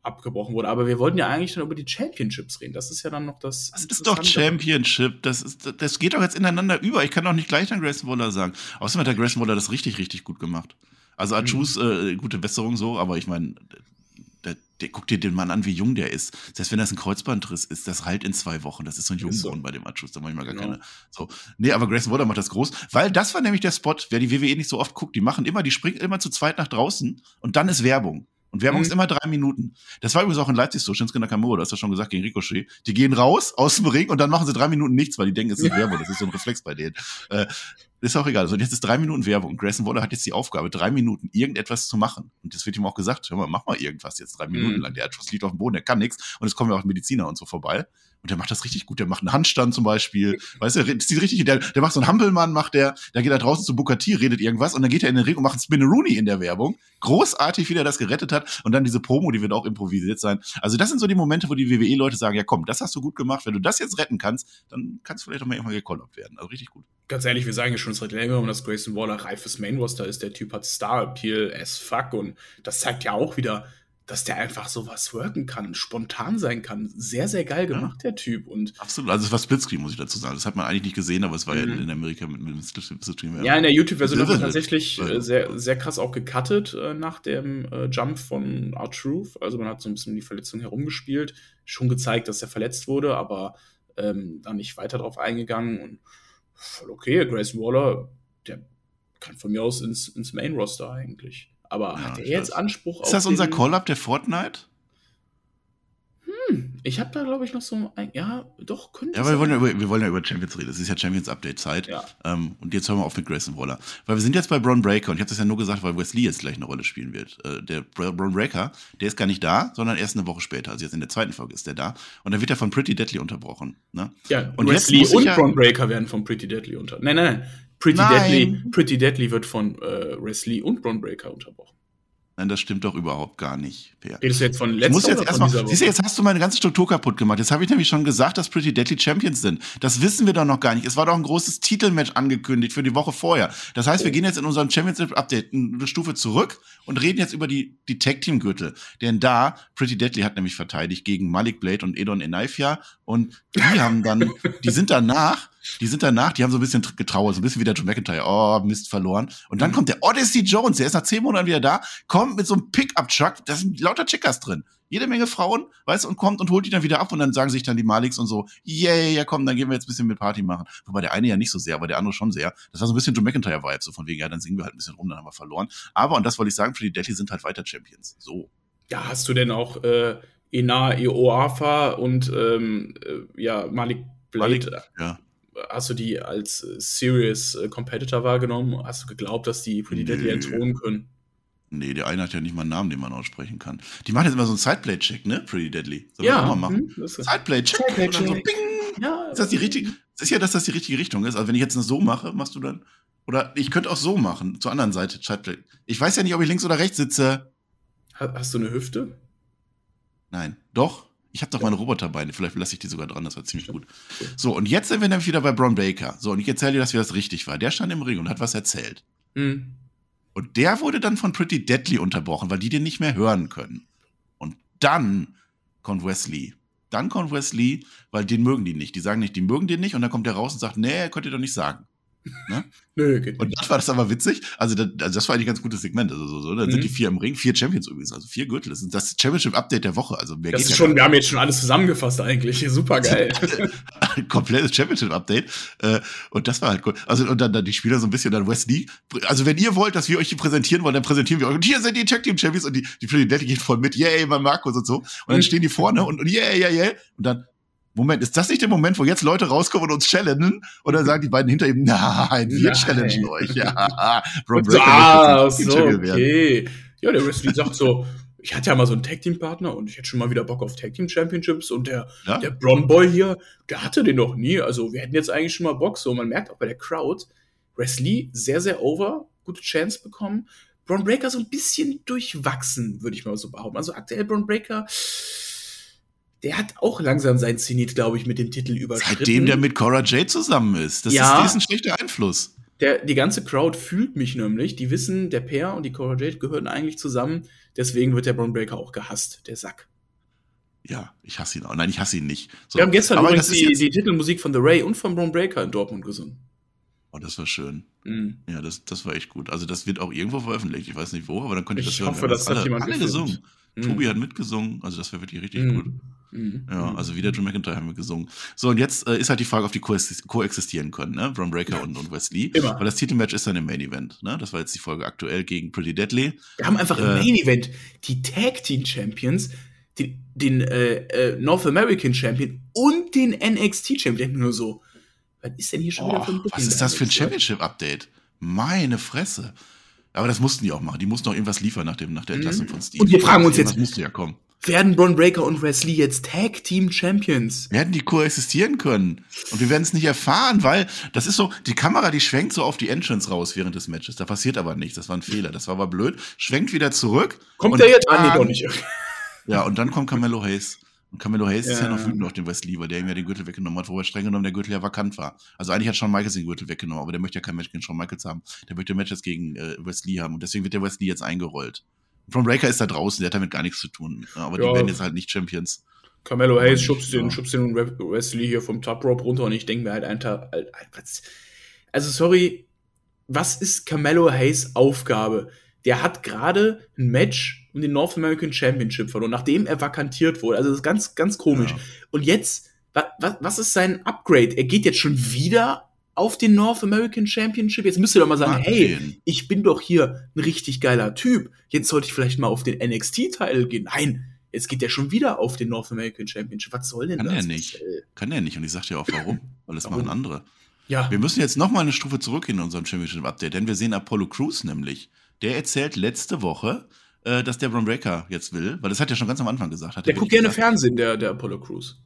abgebrochen wurde. Aber wir wollten ja eigentlich dann über die Championships reden. Das ist ja dann noch das. Das ist doch Championship. Das, ist, das geht doch jetzt ineinander über. Ich kann doch nicht gleich an Grayson Waller sagen. Außerdem hat der Grayson Waller das richtig, richtig gut gemacht. Also Achus, mhm. äh, gute Besserung so, aber ich meine, der, der, guck dir den Mann an, wie jung der ist. Selbst wenn das ein Kreuzbandriss ist, das heilt in zwei Wochen. Das ist so ein Jungsohn so. bei dem Anschluss, da manchmal gar genau. keine. So. Nee, aber Grayson Waller macht das groß, weil das war nämlich der Spot, wer die WWE nicht so oft guckt, die machen immer, die springen immer zu zweit nach draußen und dann ist Werbung. Und Werbung mhm. ist immer drei Minuten. Das war übrigens auch in Leipzig so, Shinsuke Nakamura, du hast ja schon gesagt, gegen Ricochet. Die gehen raus aus dem Ring und dann machen sie drei Minuten nichts, weil die denken, es ist Werbung. Das ist so ein Reflex bei denen. Äh, ist auch egal. So, jetzt ist drei Minuten Werbung. Grayson Waller hat jetzt die Aufgabe, drei Minuten irgendetwas zu machen. Und das wird ihm auch gesagt, hör mal, mach mal irgendwas jetzt drei Minuten mhm. lang. Der hat liegt auf dem Boden, der kann nichts. Und es kommen ja auch Mediziner und so vorbei. Und der macht das richtig gut. Der macht einen Handstand zum Beispiel. Weißt du, das ist richtig, der, der macht so einen Hampelmann, macht der, der geht da draußen zu Bukati, redet irgendwas und dann geht er in den Ring und macht einen Spinneroonie in der Werbung. Großartig, wie der das gerettet hat. Und dann diese Promo, die wird auch improvisiert sein. Also das sind so die Momente, wo die WWE-Leute sagen, ja komm, das hast du gut gemacht. Wenn du das jetzt retten kannst, dann kannst du vielleicht auch mal irgendwann gekollert werden. Also richtig gut. Ganz ehrlich, wir sagen ja schon seit längerem, dass Grayson Waller reifes Main-Roster ist. Der Typ hat Star-Appeal as fuck und das zeigt ja auch wieder, dass der einfach sowas worken kann, spontan sein kann. Sehr, sehr geil gemacht, ja. der Typ. Und Absolut, also es war Splitscreen, muss ich dazu sagen. Das hat man eigentlich nicht gesehen, aber es war mhm. ja in Amerika mit, mit dem Splitscreen. Ja, in der YouTube-Version hat man tatsächlich äh, sehr, sehr krass auch gecuttet äh, nach dem äh, Jump von R-Truth. Also man hat so ein bisschen die Verletzung herumgespielt, schon gezeigt, dass er verletzt wurde, aber ähm, da nicht weiter drauf eingegangen. Und voll okay, Grayson Waller, der kann von mir aus ins, ins Main-Roster eigentlich. Aber ja, hat er jetzt Anspruch auf. Ist das unser Call-Up der Fortnite? Hm, ich habe da, glaube ich, noch so ein. Ja, doch, könnte Ja, aber wir wollen ja, über, wir wollen ja über Champions reden. Das ist ja Champions Update-Zeit. Ja. Ähm, und jetzt hören wir auf mit Grayson Waller. Weil wir sind jetzt bei Braun Breaker und ich habe das ja nur gesagt, weil Wesley jetzt gleich eine Rolle spielen wird. Äh, der Braun Breaker, der ist gar nicht da, sondern erst eine Woche später. Also jetzt in der zweiten Folge ist der da. Und dann wird er von Pretty Deadly unterbrochen. Ne? Ja, und Wesley und ja Braun Breaker werden von Pretty Deadly unter. Nein, nein, nein. Pretty nein. Deadly, Pretty Deadly wird von äh, Wesley und Braun Breaker unterbrochen. Nein, das stimmt doch überhaupt gar nicht. Per. Redest du jetzt von letzter muss jetzt erstmal, siehst du, jetzt hast du meine ganze Struktur kaputt gemacht. Jetzt habe ich nämlich schon gesagt, dass Pretty Deadly Champions sind. Das wissen wir doch noch gar nicht. Es war doch ein großes Titelmatch angekündigt für die Woche vorher. Das heißt, wir gehen jetzt in unserem Championship Update eine Stufe zurück und reden jetzt über die, die Tag Team Gürtel. Denn da, Pretty Deadly hat nämlich verteidigt gegen Malik Blade und Edon Enaifia und die haben dann, die sind danach die sind danach, die haben so ein bisschen getrauert, so ein bisschen wie der Joe McIntyre, oh, Mist, verloren. Und dann mhm. kommt der Odyssey Jones, der ist nach zehn Monaten wieder da, kommt mit so einem Pickup-Truck, da sind lauter Chickers drin. Jede Menge Frauen, weißt du, und kommt und holt die dann wieder ab und dann sagen sich dann die Maliks und so, yay, ja komm, dann gehen wir jetzt ein bisschen mit Party machen. Wobei der eine ja nicht so sehr, aber der andere schon sehr. Das war so ein bisschen Joe McIntyre-Vibe, so von wegen, ja, dann singen wir halt ein bisschen rum, dann haben wir verloren. Aber, und das wollte ich sagen, für die Deadly sind halt weiter Champions. So. Ja, hast du denn auch äh, Ina Ioafa und ähm, äh, ja, Malik Blade? Malik, ja hast du die als äh, Serious äh, Competitor wahrgenommen? Hast du geglaubt, dass die Pretty Deadly entthronen können? Nee, der eine hat ja nicht mal einen Namen, den man aussprechen kann. Die machen jetzt immer so einen Sideplay-Check, ne? Pretty Deadly. Sollen ja. wir auch mal machen? Hm, Sideplay-Check. Sideplay so, bing. Ja, ist das die richtige? Ist ja, dass das die richtige Richtung ist. Also wenn ich jetzt so mache, machst du dann. Oder ich könnte auch so machen, zur anderen Seite, Sideplay. Ich weiß ja nicht, ob ich links oder rechts sitze. Hast du eine Hüfte? Nein. Doch? Ich habe doch meine Roboterbeine, vielleicht lasse ich die sogar dran, das war ziemlich gut. So, und jetzt sind wir nämlich wieder bei Braun Baker. So, und ich erzähle dir, dass wir das richtig war. Der stand im Ring und hat was erzählt. Mhm. Und der wurde dann von Pretty Deadly unterbrochen, weil die den nicht mehr hören können. Und dann kommt Wesley. Dann kommt Wesley, weil den mögen die nicht. Die sagen nicht, die mögen den nicht. Und dann kommt der raus und sagt, nee, könnt ihr doch nicht sagen. Ne? Nö, geht Und das war das aber witzig. Also das, also das war eigentlich ein ganz gutes Segment. Also so, so dann mhm. sind die vier im Ring, vier Champions übrigens, also vier Gürtel. Das ist das Championship-Update der Woche. Also mehr das ist schon, wir haben jetzt schon alles zusammengefasst eigentlich. Super geil. Komplettes Championship-Update. Äh, und das war halt cool. Also und dann, dann die Spieler so ein bisschen dann Wesley. Also wenn ihr wollt, dass wir euch die präsentieren wollen, dann präsentieren wir euch. Und hier sind die Tag Team Champions und die, die Presidente geht voll mit. Yay, mein Markus und so. Und dann mhm. stehen die vorne und, und yeah, yeah, yeah. Und dann Moment, ist das nicht der Moment, wo jetzt Leute rauskommen und uns challengen? Und dann sagen die beiden hinter ihm, nein, wir nein. challengen euch. Ja, Bro Breaker ah, so, okay. Ja, der Wrestling sagt so, ich hatte ja mal so einen Tag Team Partner und ich hätte schon mal wieder Bock auf Tag Team Championships und der, ja? der Bron Boy hier, der hatte den noch nie. Also wir hätten jetzt eigentlich schon mal Bock. So, man merkt auch bei der Crowd, Wesley sehr, sehr over, gute Chance bekommen. Bron Breaker so ein bisschen durchwachsen, würde ich mal so behaupten. Also aktuell Bron Breaker der hat auch langsam sein Zenit, glaube ich, mit dem Titel überschritten. Seitdem der mit Cora Jade zusammen ist. Das ja, ist, ist ein schlechter Einfluss. Der, die ganze Crowd fühlt mich nämlich. Die wissen, der Pair und die Cora Jade gehören eigentlich zusammen. Deswegen wird der Braun Breaker auch gehasst, der Sack. Ja, ich hasse ihn auch. Nein, ich hasse ihn nicht. So. Wir haben gestern Aber übrigens die, die, Titelmusik von The Ray und von Braun Breaker in Dortmund gesungen. Oh, das war schön. Mhm. Ja, das, das war echt gut. Also das wird auch irgendwo veröffentlicht. Ich weiß nicht wo, aber dann könnt ihr das ich hören. Ich hoffe, dass das alle, jemand alle gesungen. Mhm. Tobi hat mitgesungen, also das wäre wirklich richtig mhm. gut. Mhm. Ja, also wieder Drew McIntyre haben wir gesungen. So, und jetzt äh, ist halt die Frage, ob die koexistieren können, ne? Braun Breaker und, und Wesley. Immer. Weil das Titelmatch ist dann im Main Event, ne? Das war jetzt die Folge aktuell gegen Pretty Deadly. Wir haben einfach äh, im Main Event die Tag Team Champions, den, den äh, äh, North American Champion und den NXT Champion. Nur so, was ist denn hier schon oh, wieder für ein Was ist das für ein Championship-Update? Meine Fresse. Aber das mussten die auch machen. Die mussten auch irgendwas liefern nach, dem, nach der Entlassung mhm. von Steve. Und wir fragen uns jetzt, musste ja kommen. Werden Braun Breaker und Wesley jetzt Tag Team Champions? Werden die koexistieren können? Und wir werden es nicht erfahren, weil das ist so, die Kamera, die schwenkt so auf die Entrance raus während des Matches. Da passiert aber nichts. Das war ein Fehler. Das war aber blöd. Schwenkt wieder zurück. Kommt der jetzt an? Nee, doch nicht. Ja, und dann kommt Carmelo Hayes. Und Camelo Hayes ja. ist ja noch wütend auf den Wesley, weil der ihm ja den Gürtel weggenommen hat, wo er streng genommen der Gürtel ja vakant war. Also eigentlich hat Shawn Michaels den Gürtel weggenommen, aber der möchte ja kein Match gegen Shawn Michaels haben. Der möchte Matches gegen äh, Wesley haben und deswegen wird der Wesley jetzt eingerollt. Von Breaker ist da draußen, der hat damit gar nichts zu tun. Aber ja. die werden jetzt halt nicht Champions. Carmelo Hayes schubst den, schubst den Wesley hier vom Top Rope runter und ich denke mir halt einfach, also sorry, was ist Carmelo Hayes Aufgabe? Der hat gerade ein Match um den North American Championship verloren, nachdem er vakantiert wurde. Also das ist ganz, ganz komisch. Ja. Und jetzt, wa, wa, was ist sein Upgrade? Er geht jetzt schon wieder auf den North American Championship. Jetzt müsst ihr doch mal sagen, hey, ich bin doch hier ein richtig geiler Typ. Jetzt sollte ich vielleicht mal auf den NXT-Teil gehen. Nein, jetzt geht er schon wieder auf den North American Championship. Was soll denn Kann das? Kann er nicht. Kann er nicht. Und ich sag dir auch warum. Weil das warum? machen andere. Ja. Wir müssen jetzt noch mal eine Stufe zurück in unserem Championship-Update, denn wir sehen Apollo Crews nämlich. Der erzählt letzte Woche, äh, dass der Braun Breaker jetzt will, weil das hat er schon ganz am Anfang gesagt. der guckt gerne Fernsehen, der, der Apollo Crews.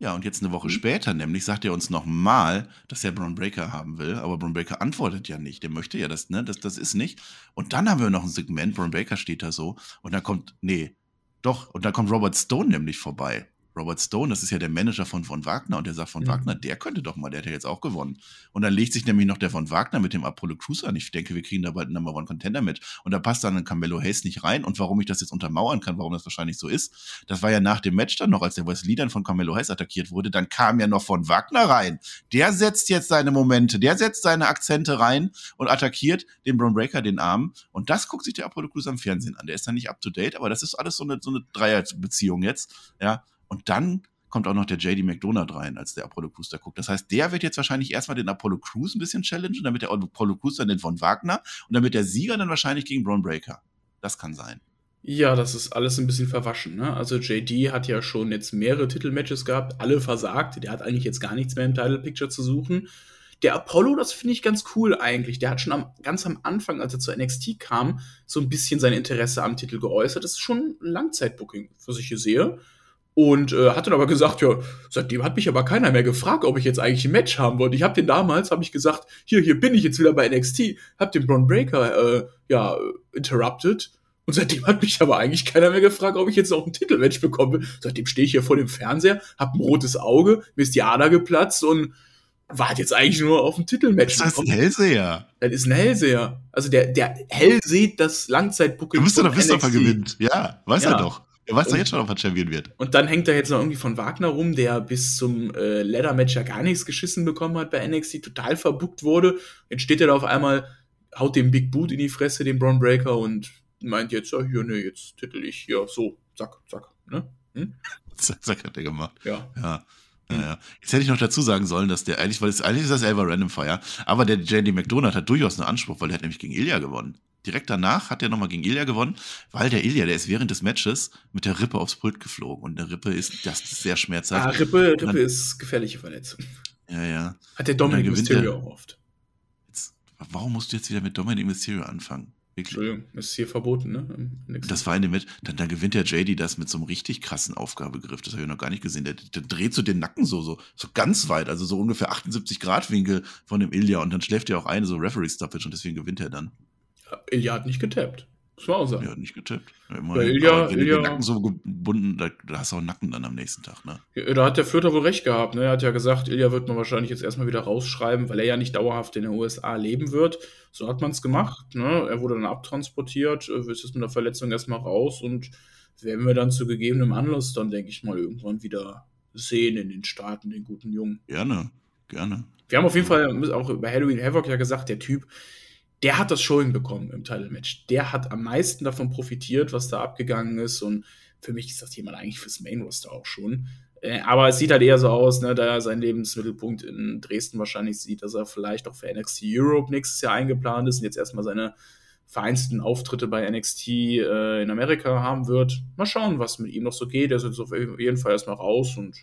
Ja, und jetzt eine Woche mhm. später nämlich sagt er uns nochmal, dass er Braun Breaker haben will, aber Braun Breaker antwortet ja nicht. Der möchte ja das, ne? Das, das ist nicht. Und dann haben wir noch ein Segment, Braun Breaker steht da so und dann kommt, nee, doch, und dann kommt Robert Stone nämlich vorbei. Robert Stone, das ist ja der Manager von von Wagner und der sagt von mhm. Wagner, der könnte doch mal, der hat ja jetzt auch gewonnen. Und dann legt sich nämlich noch der von Wagner mit dem Apollo Crews an. Ich denke, wir kriegen da bald einen Number One Contender mit. Und da passt dann ein Camelo Hayes nicht rein. Und warum ich das jetzt untermauern kann, warum das wahrscheinlich so ist, das war ja nach dem Match dann noch, als der Wesley dann von Camelo Hayes attackiert wurde, dann kam ja noch von Wagner rein. Der setzt jetzt seine Momente, der setzt seine Akzente rein und attackiert den Braun Breaker den Arm. Und das guckt sich der Apollo Crews am Fernsehen an. Der ist dann nicht up to date, aber das ist alles so eine, so eine Dreierbeziehung jetzt. Ja. Und dann kommt auch noch der JD McDonald rein, als der Apollo Crews da guckt. Das heißt, der wird jetzt wahrscheinlich erstmal den Apollo Crews ein bisschen challengen, damit der Apollo Crews dann den von Wagner und damit der Sieger dann wahrscheinlich gegen Braun Breaker. Das kann sein. Ja, das ist alles ein bisschen verwaschen. Ne? Also JD hat ja schon jetzt mehrere Titelmatches gehabt, alle versagt. Der hat eigentlich jetzt gar nichts mehr im Title Picture zu suchen. Der Apollo, das finde ich ganz cool eigentlich. Der hat schon am, ganz am Anfang, als er zur NXT kam, so ein bisschen sein Interesse am Titel geäußert. Das ist schon ein Langzeitbooking, was ich hier sehe. Und äh, hat dann aber gesagt, ja, seitdem hat mich aber keiner mehr gefragt, ob ich jetzt eigentlich ein Match haben wollte. Ich habe den damals, habe ich gesagt, hier, hier bin ich jetzt wieder bei NXT, habe den Braun Breaker, äh, ja, interrupted. Und seitdem hat mich aber eigentlich keiner mehr gefragt, ob ich jetzt auch ein Titelmatch bekomme. Seitdem stehe ich hier vor dem Fernseher, hab ein rotes Auge, mir ist die Ader geplatzt und warte jetzt eigentlich nur auf ein Titelmatch. Das ist ein Hellseher. Das ist ein Hellseher. Also der, der hell sieht das Langzeitbooking. Du müsstest doch wissen, ob er gewinnt. Ja, weiß ja. er doch. Er weiß doch jetzt schon, ob er Champion wird. Und dann hängt er jetzt noch irgendwie von Wagner rum, der bis zum äh, Leather-Match ja gar nichts geschissen bekommen hat bei NXT, total verbuckt wurde. Jetzt steht er da auf einmal, haut dem Big Boot in die Fresse, den Braun Breaker, und meint jetzt, ja, hier, ne, jetzt titel ich hier so, zack, zack, ne? Hm? Zack, zack hat er gemacht. Ja. Ja. Naja. Jetzt hätte ich noch dazu sagen sollen, dass der eigentlich, weil es eigentlich ist das selber Random Fire, aber der JD McDonald hat durchaus einen Anspruch, weil der hat nämlich gegen Ilya gewonnen direkt danach hat er nochmal gegen Ilya gewonnen, weil der Ilya, der ist während des Matches mit der Rippe aufs Pult geflogen. Und eine Rippe ist, das ist sehr schmerzhaft. Ah, Rippe, Rippe dann, ist gefährliche Verletzung. Ja, ja. Hat der Dominic Mysterio auch oft. Jetzt, warum musst du jetzt wieder mit Dominic Mysterio anfangen? Wirklich. Entschuldigung, ist hier verboten, ne? Das war in dem Match. Dann, dann gewinnt der JD das mit so einem richtig krassen Aufgabegriff. Das habe ich noch gar nicht gesehen. Der, der, dreht so den Nacken so, so, so ganz weit, also so ungefähr 78 Grad Winkel von dem Ilya und dann schläft er auch eine, so Referee-Stoppage und deswegen gewinnt er dann. Ilja hat nicht getappt. Das war auch sagen. Ja, hat nicht getappt. Ja, immer, Weil Ilja, wenn Ilja, den Nacken so gebunden, da, da, hast du auch einen Nacken dann am nächsten Tag, ne? Da hat der Fürther wohl recht gehabt, ne? Er hat ja gesagt, Ilja wird man wahrscheinlich jetzt erstmal wieder rausschreiben, weil er ja nicht dauerhaft in den USA leben wird. So hat man es gemacht, ne? Er wurde dann abtransportiert, äh, ist jetzt mit der Verletzung erstmal raus und werden wir dann zu gegebenem Anlass dann, denke ich mal, irgendwann wieder sehen in den Staaten, den guten Jungen. Gerne, gerne. Wir haben auf jeden Fall auch bei Halloween Havoc ja gesagt, der Typ, der hat das Showing bekommen im Title-Match. Der hat am meisten davon profitiert, was da abgegangen ist. Und für mich ist das jemand eigentlich fürs Main-Roster auch schon. Äh, aber es sieht halt eher so aus, ne, da er seinen Lebensmittelpunkt in Dresden wahrscheinlich sieht, dass er vielleicht auch für NXT Europe nächstes Jahr eingeplant ist und jetzt erstmal seine vereinzelten Auftritte bei NXT äh, in Amerika haben wird. Mal schauen, was mit ihm noch so geht. Er ist jetzt auf jeden Fall erstmal raus und.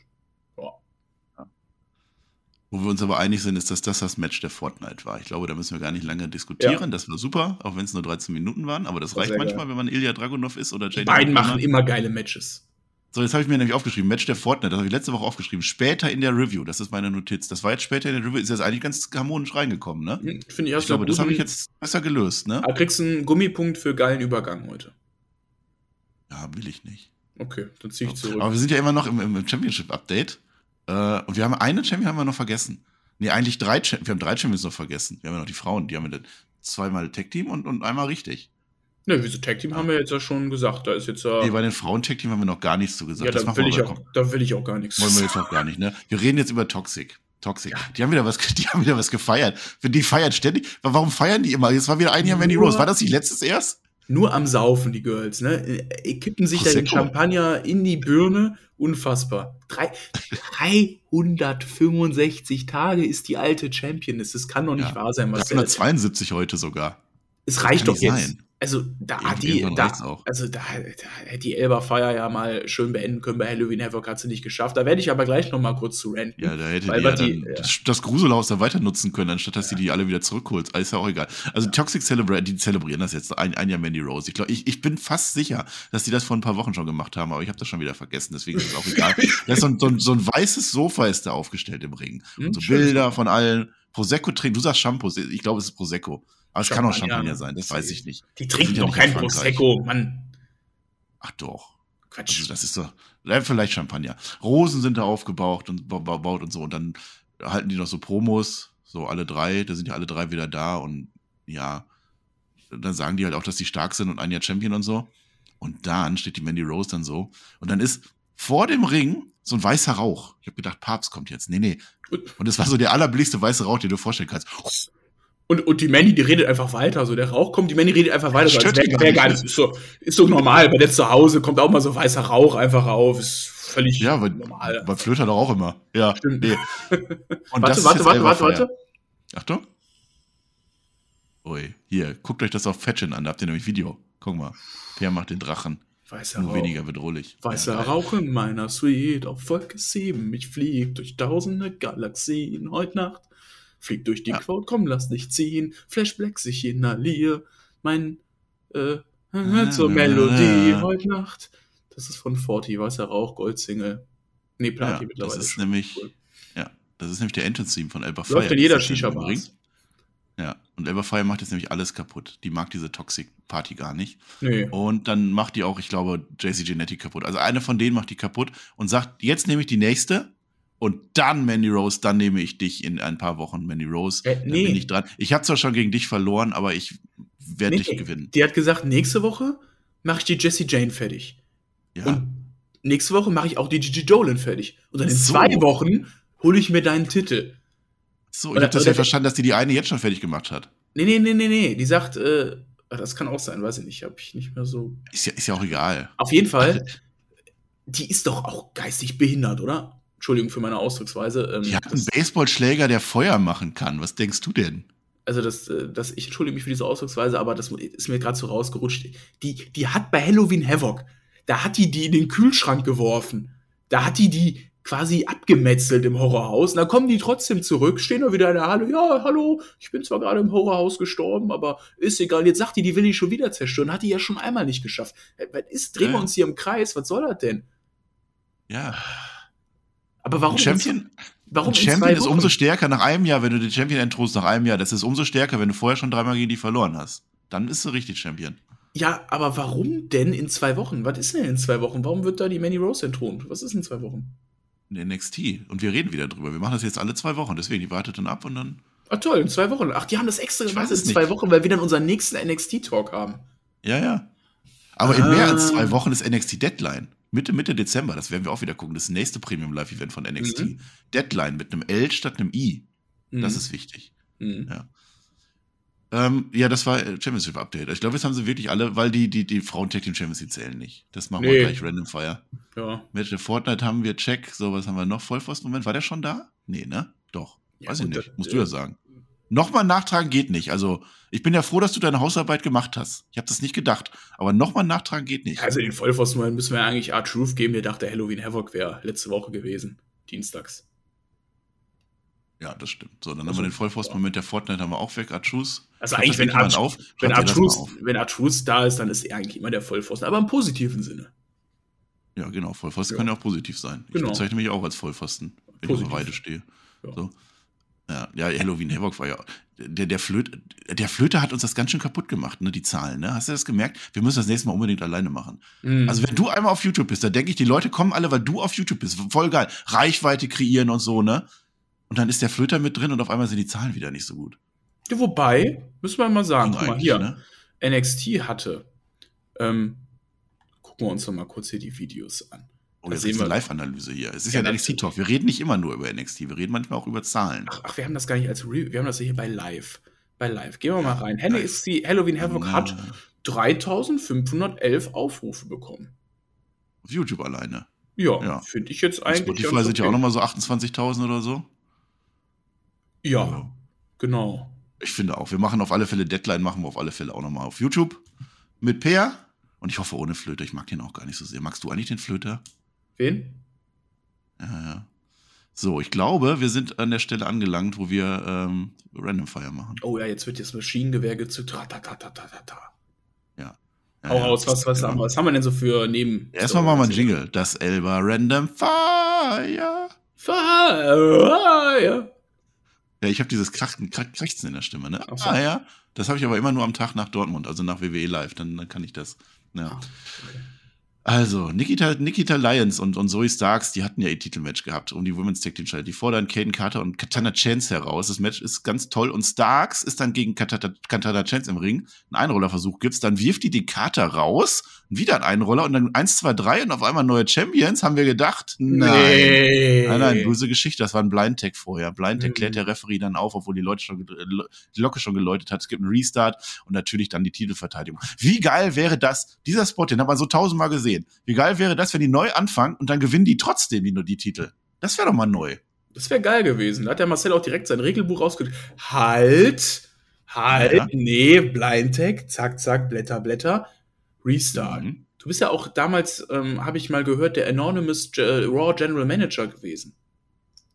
Wo wir uns aber einig sind, ist, dass das das Match der Fortnite war. Ich glaube, da müssen wir gar nicht lange diskutieren. Ja. Das war super, auch wenn es nur 13 Minuten waren. Aber das, das reicht manchmal, geil. wenn man Ilya Dragunov ist oder. Die beiden machen immer geile Matches. So, jetzt habe ich mir nämlich aufgeschrieben, Match der Fortnite, das habe ich letzte Woche aufgeschrieben. Später in der Review, das ist meine Notiz. Das war jetzt später in der Review, ist jetzt eigentlich ganz harmonisch reingekommen, ne? Hm, Finde ich, ich glaube, das habe ich jetzt besser gelöst, ne? Du kriegst einen Gummipunkt für geilen Übergang heute. Ja, will ich nicht. Okay, dann ziehe ich zurück. Aber wir sind ja immer noch im, im Championship-Update. Äh, und wir haben eine Champion haben wir noch vergessen. Nee, eigentlich drei, wir haben drei Champions noch vergessen. Wir haben ja noch die Frauen, die haben wir zweimal Tech-Team und, und einmal richtig. Ne, wieso Tag Team haben wir jetzt ja schon gesagt. Da ist jetzt ja. Nee, bei den Frauen Tag Team haben wir noch gar nichts zu gesagt. Ja, da will, ich auch, da will ich auch gar nichts. Wollen wir jetzt auch gar nicht, ne? Wir reden jetzt über Toxic. Toxic. Ja. Die haben wieder was, die haben wieder was gefeiert. Die feiern ständig. Warum feiern die immer? Jetzt war wieder ein Jahr Mandy Rose. War das nicht letztes erst? Nur am Saufen, die Girls, ne? Äh, kippen sich Prosecco. da den Champagner in die Birne. Unfassbar. Drei, 365 Tage ist die alte Champion. Das kann doch nicht ja. wahr sein. Was 372 heute sogar. Es reicht doch jetzt. Sein. Also da hat die, da, also da, da hätte die Elba Fire ja mal schön beenden können. Bei Halloween Havoc hat sie nicht geschafft. Da werde ich aber gleich noch mal kurz zu ranten. Ja, da hätte die, ja die ja. das, das Gruselhaus da weiter nutzen können, anstatt dass ja. die alle wieder zurückholt. Ist ja auch egal. Also. Toxic Celebrate, die zelebrieren das jetzt ein, ein Jahr Mandy Rose. Ich glaube, ich, ich bin fast sicher, dass die das vor ein paar Wochen schon gemacht haben, aber ich habe das schon wieder vergessen. Deswegen ist es auch egal. da ist so ein, so, ein, so ein weißes Sofa ist da aufgestellt im Ring. Hm, und so Bilder von allen. Prosecco trinken. Du sagst Shampoo. Ich glaube, es ist Prosecco. Aber es kann auch Champagner sein, das weiß ich nicht. Die trinken doch kein Prosecco, Mann. Ach doch. Quatsch. Also das ist doch, vielleicht Champagner. Rosen sind da aufgebaut und baut und so. Und dann halten die noch so Promos, so alle drei, da sind ja alle drei wieder da und ja, dann sagen die halt auch, dass die stark sind und ein Jahr Champion und so. Und dann steht die Mandy Rose dann so. Und dann ist vor dem Ring so ein weißer Rauch. Ich habe gedacht, Papst kommt jetzt. Nee, nee. Und es war so der allerblickste weiße Rauch, den du dir vorstellen kannst. Und, und die Manny, die redet einfach weiter. So, der Rauch kommt, die Manny redet einfach weiter. So, als wär, wär gar nicht, ist, so, ist so normal. Bei der zu Hause kommt auch mal so weißer Rauch einfach auf. Ist völlig ja, weil, normal. Bei Flöter doch auch immer. Ja, Stimmt. Nee. Und warte, warte, warte, warte, warte. Achtung. Ui, hier, guckt euch das auf Fetchin an, da habt ihr nämlich Video. Guck mal. Per macht den Drachen. Weißer Nur Rauch. weniger bedrohlich. Weißer ja, Rauch in meiner Suite auf Folge 7. Ich flieg durch tausende Galaxien heute Nacht. Flieg durch die ja. Quote, komm, lass dich ziehen. Flashback sich inhalier. Mein, äh, zur Melodie heute Nacht. Das ist von Forty, weißer Rauch, Goldsingle. Nee, Platin ja, mittlerweile. Das ist nämlich, cool. ja, das ist nämlich der Entrance-Theme von Elba Fire. Läuft in jeder Shisha-Bar. Ja, und Elba Fire macht jetzt nämlich alles kaputt. Die mag diese Toxic-Party gar nicht. Nee. Und dann macht die auch, ich glaube, JC Genetic kaputt. Also eine von denen macht die kaputt und sagt, jetzt nehme ich die nächste und dann Mandy Rose, dann nehme ich dich in ein paar Wochen, Mandy Rose. Äh, nee. Dann bin ich dran. Ich habe zwar schon gegen dich verloren, aber ich werde nee, dich gewinnen. Die hat gesagt, nächste Woche mache ich die Jessie Jane fertig. Ja. Und nächste Woche mache ich auch die Gigi Dolan fertig. Und dann in so. zwei Wochen hole ich mir deinen Titel. So, ich habe das ja verstanden, dass die die eine jetzt schon fertig gemacht hat. Nee, nee, nee, nee, nee. Die sagt, äh, das kann auch sein, weiß ich nicht. Habe ich nicht mehr so. Ist ja, ist ja auch egal. Auf jeden Fall, die ist doch auch geistig behindert, oder? Entschuldigung für meine Ausdrucksweise. Ähm, die hat einen Baseballschläger, der Feuer machen kann. Was denkst du denn? Also, das, äh, das, ich entschuldige mich für diese Ausdrucksweise, aber das ist mir gerade so rausgerutscht. Die, die hat bei Halloween Havoc, da hat die die in den Kühlschrank geworfen. Da hat die die quasi abgemetzelt im Horrorhaus. Und dann kommen die trotzdem zurück, stehen da wieder in der Halle. Ja, hallo, ich bin zwar gerade im Horrorhaus gestorben, aber ist egal. Jetzt sagt die, die will ich schon wieder zerstören. Hat die ja schon einmal nicht geschafft. Äh, was ist, drehen wir uns hier im Kreis? Was soll das denn? Ja. Aber warum? Champion, warum ein Champion ist umso stärker nach einem Jahr, wenn du den Champion entrost nach einem Jahr. Das ist umso stärker, wenn du vorher schon dreimal gegen die verloren hast. Dann bist du richtig Champion. Ja, aber warum denn in zwei Wochen? Was ist denn in zwei Wochen? Warum wird da die Manny Rose entthront? Was ist in zwei Wochen? In NXT. Und wir reden wieder drüber. Wir machen das jetzt alle zwei Wochen. Deswegen, die wartet dann ab und dann. Ach toll, in zwei Wochen. Ach, die haben das extra gemacht in zwei Wochen, weil wir dann unseren nächsten NXT-Talk haben. Ja, ja. Aber ah. in mehr als zwei Wochen ist NXT Deadline. Mitte, Mitte Dezember, das werden wir auch wieder gucken, das nächste Premium Live Event von NXT. Mhm. Deadline mit einem L statt einem I. Mhm. Das ist wichtig. Mhm. Ja. Ähm, ja, das war äh, Championship Update. Ich glaube, jetzt haben sie wirklich alle, weil die, die, die Frauen Tag Team Champions League zählen nicht. Das machen Nee. wir gleich Random Fire. Ja. Match der Fortnite haben wir Check. So, was haben wir noch? Vollpfosten-Moment. War der schon da? Nee, ne? Doch. Ja, Weiß ich nicht. Musst du ja sagen. Nochmal nachtragen geht nicht. Also, ich bin ja froh, dass du deine Hausarbeit gemacht hast. Ich habe das nicht gedacht. Aber nochmal nachtragen geht nicht. Also den Vollpfosten müssen wir eigentlich Art Truth geben, der dachte, Halloween Havoc wäre letzte Woche gewesen. Dienstags. Ja, das stimmt. So, dann Also, haben wir den Vollpfosten-Moment der Fortnite haben wir auch weg. Atschus. Also Schreibt eigentlich, wenn Art, auf? wenn Art Truth, auf? wenn Art Truth da ist, dann ist er eigentlich immer der Vollpfosten. Aber im positiven Sinne. Ja, genau. Vollpfosten Ja. kann ja auch positiv sein. Ich Genau. bezeichne mich auch als Vollpfosten, wenn Positiv. ich auf Weide stehe. Ja. So. Ja, ja, Halloween Havoc war ja. Der, der, Flöte, der Flöte hat uns das ganz schön kaputt gemacht, ne, die Zahlen. Ne? Hast du das gemerkt? Wir müssen das nächste Mal unbedingt alleine machen. Mhm. Also, wenn du einmal auf YouTube bist, dann denke ich, die Leute kommen alle, weil du auf YouTube bist. Voll geil. Reichweite kreieren und so, ne? Und dann ist der Flöter mit drin und auf einmal sind die Zahlen wieder nicht so gut. Ja, wobei, müssen wir mal sagen, guck mal hier, ne? NXT hatte, ähm, gucken wir uns doch mal kurz hier die Videos an. Oh, Da jetzt sehen ist eine wir- Live-Analyse hier. Es ist Ja, ja, ein das- NXT-Talk. Wir reden nicht immer nur über NXT, wir reden manchmal auch über Zahlen. Ach, ach, wir haben das gar nicht als Re wir haben das hier bei Live. Bei Live. Gehen wir mal rein. NXT Halloween Havoc Na, hat 3511 Aufrufe bekommen. Auf YouTube alleine. Ja, Ja. finde ich jetzt eigentlich. Spotify ganz sind ja okay. auch nochmal so 28.000 oder so. Ja, genau. Ich finde auch. Wir machen auf alle Fälle Deadline, machen wir auf alle Fälle auch nochmal auf YouTube mit Peer. Und ich hoffe ohne Flöter. Ich mag den auch gar nicht so sehr. Magst du eigentlich den Flöter? Wen? Ja, ja. So, ich glaube, wir sind an der Stelle angelangt, wo wir ähm, Random Fire machen. Oh ja, jetzt wird das Maschinengewehr gezückt. Ratatatatata. Ja, Hau ja, raus, was, was, genau. haben wir, was haben wir denn so für neben. Erstmal machen wir einen Jingle. Das Elba Random Fire. Fire. Ja, ich habe dieses Krachten, Krach- Krächzen in der Stimme, ne? So. Ah ja. Das habe ich aber immer nur am Tag nach Dortmund, also nach WWE Live. Dann, dann kann ich das. Ja. Ah, okay. Also, Nikita, Nikita Lyons und, und Zoe Starks, die hatten ja ihr Titelmatch gehabt um die Women's Tag Team Title. Die fordern Caden Carter und Katana Chance heraus. Das Match ist ganz toll und Starks ist dann gegen Katana, Katana Chance im Ring. Ein Einrollerversuch gibt's, dann wirft die den Carter raus, wieder ein Einroller und dann eins, zwei, drei und auf einmal neue Champions, haben wir gedacht. Nein. Nee. Nein, nein, böse Geschichte. Das war ein Blind Tag vorher. Blind Tag Mhm. klärt der Referee dann auf, obwohl die Leute schon, die Glocke schon geläutet hat. Es gibt einen Restart und natürlich dann die Titelverteidigung. Wie geil wäre das? Dieser Spot, den hat man so tausendmal gesehen. Wie geil wäre das, wenn die neu anfangen und dann gewinnen die trotzdem die, die Titel? Das wäre doch mal neu. Das wäre geil gewesen. Da hat der Marcel auch direkt sein Regelbuch rausgedrückt. Halt! Halt! Ja. Nee, Blind Tag, zack, zack, Blätter, Blätter. Restart. Mhm. Du bist ja auch damals, ähm, habe ich mal gehört, der Anonymous Ge Raw General Manager gewesen.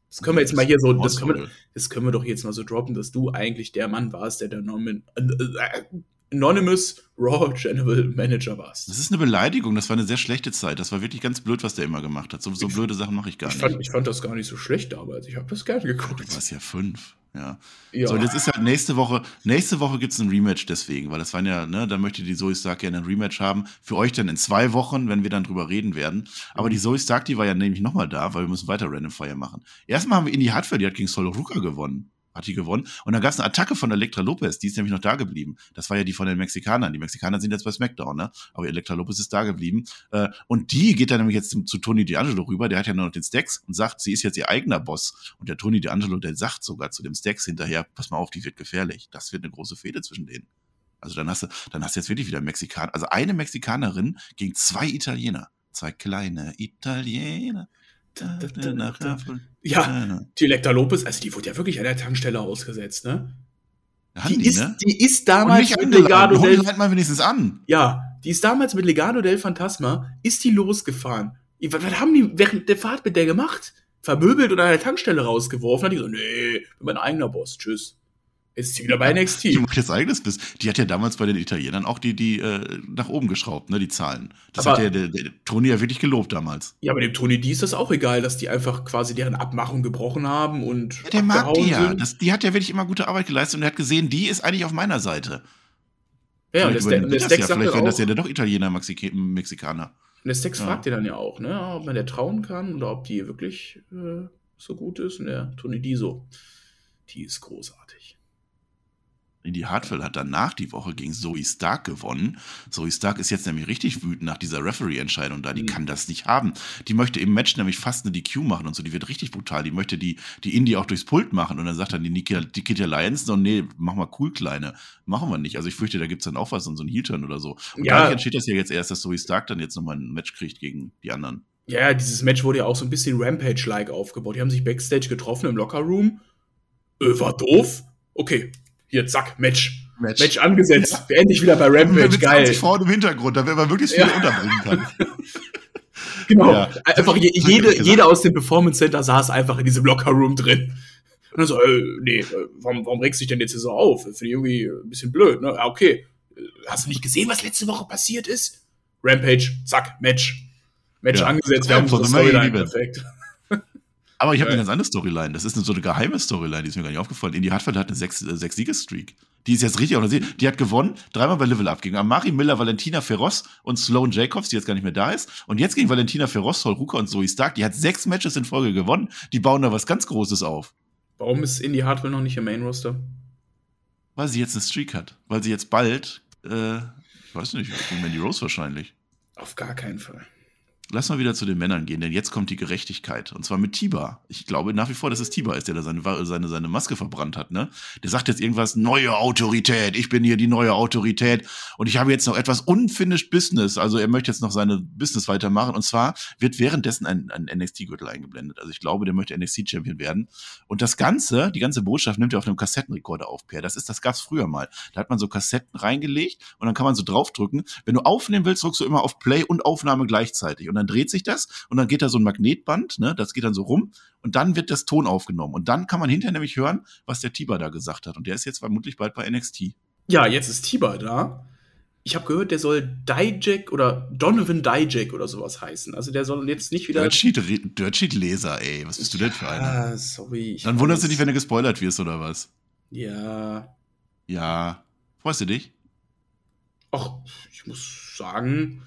Das können wir jetzt mal hier so, das können wir, das können wir doch jetzt mal so droppen, dass du eigentlich der Mann warst, der der Anon- äh, äh, Anonymous Raw General Manager warst. Das ist eine Beleidigung. Das war eine sehr schlechte Zeit. Das war wirklich ganz blöd, was der immer gemacht hat. So, so blöde Sachen mache ich gar Ich nicht. fand, ich fand das gar nicht so schlecht damals. Ich habe das gerne Du geguckt. warst ja fünf. Ja. Ja. So, und jetzt ist ja nächste Woche, nächste Woche gibt's ein Rematch deswegen, weil das waren ja, ne, da möchte die Zoe Stark gerne ein Rematch haben. Für euch dann in zwei Wochen, wenn wir dann drüber reden werden. Aber die Zoe Stark, die war ja nämlich nochmal da, weil wir müssen weiter Random Fire machen. Erstmal haben wir Indy Hartwell, die hat gegen Sol Ruka gewonnen. Hat die gewonnen. Und dann gab's eine Attacke von Elektra Lopez, die ist nämlich noch da geblieben. Das war ja die von den Mexikanern. Die Mexikaner sind jetzt bei SmackDown, ne? Aber Elektra Lopez ist da geblieben. Äh, und die geht dann nämlich jetzt zu Tony D'Angelo rüber, der hat ja nur noch den Stacks und sagt, sie ist jetzt ihr eigener Boss. Und der Tony D'Angelo, der sagt sogar zu dem Stacks hinterher, pass mal auf, die wird gefährlich. Das wird eine große Fehde zwischen denen. Also dann hast du, dann hast du jetzt wirklich wieder Mexikaner, also eine Mexikanerin gegen zwei Italiener. Zwei kleine Italiener. Da, da, da. Ja, die Elektra Lopez, also die wurde ja wirklich an der Tankstelle ausgesetzt, ne? Die, die, ist, ne? die ist damals mit. Legado del die halt mal wenigstens an. Ja, die ist damals mit Legado del Fantasma, ist die losgefahren. Was, was haben die während der Fahrt mit der gemacht? Vermöbelt oder an der Tankstelle rausgeworfen? Hat die so, nee, bin mein eigener Boss, tschüss. Ist sie wieder bei Die NXT. macht jetzt eigenes Biss. Die hat ja damals bei den Italienern auch die, die äh, nach oben geschraubt, ne, die Zahlen. Das Aber- hat ja der, der Toni ja wirklich gelobt damals. Ja, aber dem Tony D ist das auch egal, dass die einfach quasi deren Abmachung gebrochen haben und Ja, der mag die ja. Das, die hat ja wirklich immer gute Arbeit geleistet und er hat gesehen, die ist eigentlich auf meiner Seite. ja, und der, Vielleicht übernimmt der die das Stex ja. Vielleicht werden das ja dann doch Italiener, Mexik Mexikaner. und der Stex Ja. fragt dir dann ja auch, ne, ob man der trauen kann oder ob die wirklich äh, so gut ist. Und der Tony D so, die ist großartig. Indy Hartwell hat danach die Woche gegen Zoe Stark gewonnen. Zoe Stark ist jetzt nämlich richtig wütend nach dieser Referee-Entscheidung da. Die mhm. kann das nicht haben. Die möchte im Match nämlich fast eine DQ machen und so. Die wird richtig brutal. Die möchte die, die Indy auch durchs Pult machen. Und dann sagt dann die Nikita, Nikita Lions, so, nee, mach mal cool, Kleine. Machen wir nicht. Also ich fürchte, da gibt es dann auch was, so einen Heel-Turn oder so. Und ja. dadurch entsteht das ja jetzt erst, dass Zoe Stark dann jetzt nochmal ein Match kriegt gegen die anderen. Ja, dieses Match wurde ja auch so ein bisschen Rampage-like aufgebaut. Die haben sich Backstage getroffen im Locker-Room. Äh, war doof? Okay, hier, zack, Match. Match, Match angesetzt. Ja. Wir endlich wieder bei Rampage. Geil. vorne im Hintergrund, da man wirklich viel ja. unterbringen kann. genau. Ja. Einfach je, jede, jeder aus dem Performance Center saß einfach in diesem Locker-Room drin. Und dann so, äh, nee, äh, warum, warum regst du dich denn jetzt hier so auf? Finde ich irgendwie ein bisschen blöd, ne? Okay. Hast du nicht gesehen, was letzte Woche passiert ist? Rampage, zack, Match. Match ja. angesetzt, wir haben unsere Storyline perfekt. Aber ich habe eine ganz andere Storyline. Das ist eine, so eine geheime Storyline, die ist mir gar nicht aufgefallen. Indy Hartfeld hat eine sechs, äh, sechs Siegesstreak. Die ist jetzt richtig auch Die hat gewonnen, dreimal bei Level Up gegen Amari Miller, Valentina Ferros und Sloan Jacobs, die jetzt gar nicht mehr da ist. Und jetzt gegen Valentina Ferros, Sol Ruka und Zoe Stark. Die hat sechs Matches in Folge gewonnen. Die bauen da was ganz Großes auf. Warum ist Indy Hartwell noch nicht im Main Roster? Weil sie jetzt eine Streak hat. Weil sie jetzt bald, äh, ich weiß nicht, gegen Mandy Rose wahrscheinlich. Auf gar keinen Fall. Lass mal wieder zu den Männern gehen, denn jetzt kommt die Gerechtigkeit. Und zwar mit Tiba. Ich glaube nach wie vor, dass es Tiba ist, der da seine, seine, seine Maske verbrannt hat. Ne? Der sagt jetzt irgendwas, neue Autorität, ich bin hier die neue Autorität. Und ich habe jetzt noch etwas unfinished Business. Also er möchte jetzt noch seine Business weitermachen. Und zwar wird währenddessen ein, ein NXT-Gürtel eingeblendet. Also ich glaube, der möchte NXT-Champion werden. Und das Ganze, die ganze Botschaft nimmt er auf einem Kassettenrekorder auf, Per. Das ist, das gab's früher mal. Da hat man so Kassetten reingelegt und dann kann man so draufdrücken. Wenn du aufnehmen willst, drückst du immer auf Play und Aufnahme gleichzeitig. Und dann dreht sich das und dann geht da so ein Magnetband, ne, das geht dann so rum und dann wird das Ton aufgenommen und dann kann man hinterher nämlich hören, was der Tiber da gesagt hat und der ist jetzt vermutlich bald bei NXT. Ja, jetzt ist Tiber da. Ich habe gehört, der soll Dijak oder Donovan Dijak oder sowas heißen. Also der soll jetzt nicht wieder. Dirtsheet-Leser, ey. Was bist du denn für einer? Ah, sorry. Dann wunderst du dich, wenn du gespoilert wirst oder was? Ja. Ja. Freust du dich? Ach, ich muss sagen,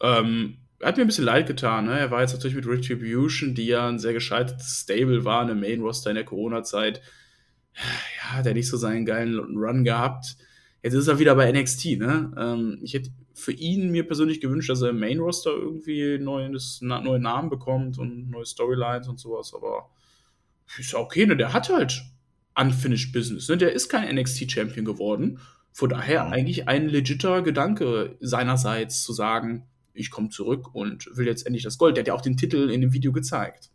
ähm, hat mir ein bisschen leid getan. Ne? Er war jetzt natürlich mit Retribution, die ja ein sehr gescheitertes Stable war, eine Main Roster in der Corona-Zeit. Ja, hat er nicht so seinen geilen Run gehabt. Jetzt ist er wieder bei NXT. Ne? Ähm, ich hätte für ihn mir persönlich gewünscht, dass er im Main Roster irgendwie neues, neue Namen bekommt und neue Storylines und sowas. Aber ist ja okay. Ne? Der hat halt Unfinished Business. Ne? Der ist kein NXT Champion geworden. Von daher eigentlich ein legitter Gedanke seinerseits zu sagen, ich komme zurück und will jetzt endlich das Gold. Der hat ja auch den Titel in dem Video gezeigt.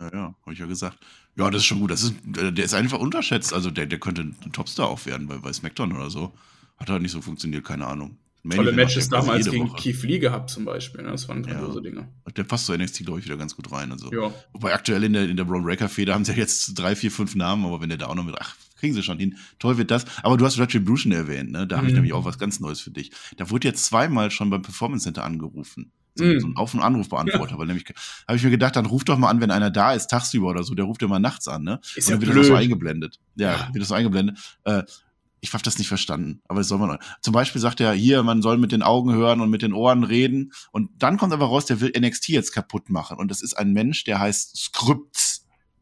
Ja, ja, habe ich ja gesagt. Ja, das ist schon gut. Das ist, der ist einfach unterschätzt. Also der, der könnte ein Topstar auch werden bei, bei SmackDown oder so. Hat halt nicht so funktioniert, keine Ahnung. Main Tolle Matches damals gegen Woche. Keith Lee gehabt zum Beispiel. Ne? Das waren grandiose ja. Dinge. Der passt zu NXT, glaube ich, wieder ganz gut rein. Also. Ja. Wobei aktuell in der, in der Braun Breaker-Feder haben sie ja jetzt drei, vier, fünf Namen, aber wenn der da auch noch mit, ach, kriegen sie schon hin. Toll wird das. Aber du hast Retribution erwähnt, ne? Da habe ich mhm. nämlich auch was ganz Neues für dich. Da wurde jetzt zweimal schon beim Performance Center angerufen. So, mhm. so ein Auf- und Anrufbeantworter, weil nämlich habe ich mir gedacht, dann ruf doch mal an, wenn einer da ist, tagsüber oder so, der ruft immer nachts an, ne? Ist und dann ja wird blöd. das so eingeblendet. Ja, ja, wird das so eingeblendet. Äh, ich habe das nicht verstanden, aber das soll man. Zum Beispiel sagt er hier, man soll mit den Augen hören und mit den Ohren reden. Und dann kommt aber raus, der will NXT jetzt kaputt machen. Und das ist ein Mensch, der heißt Scripts.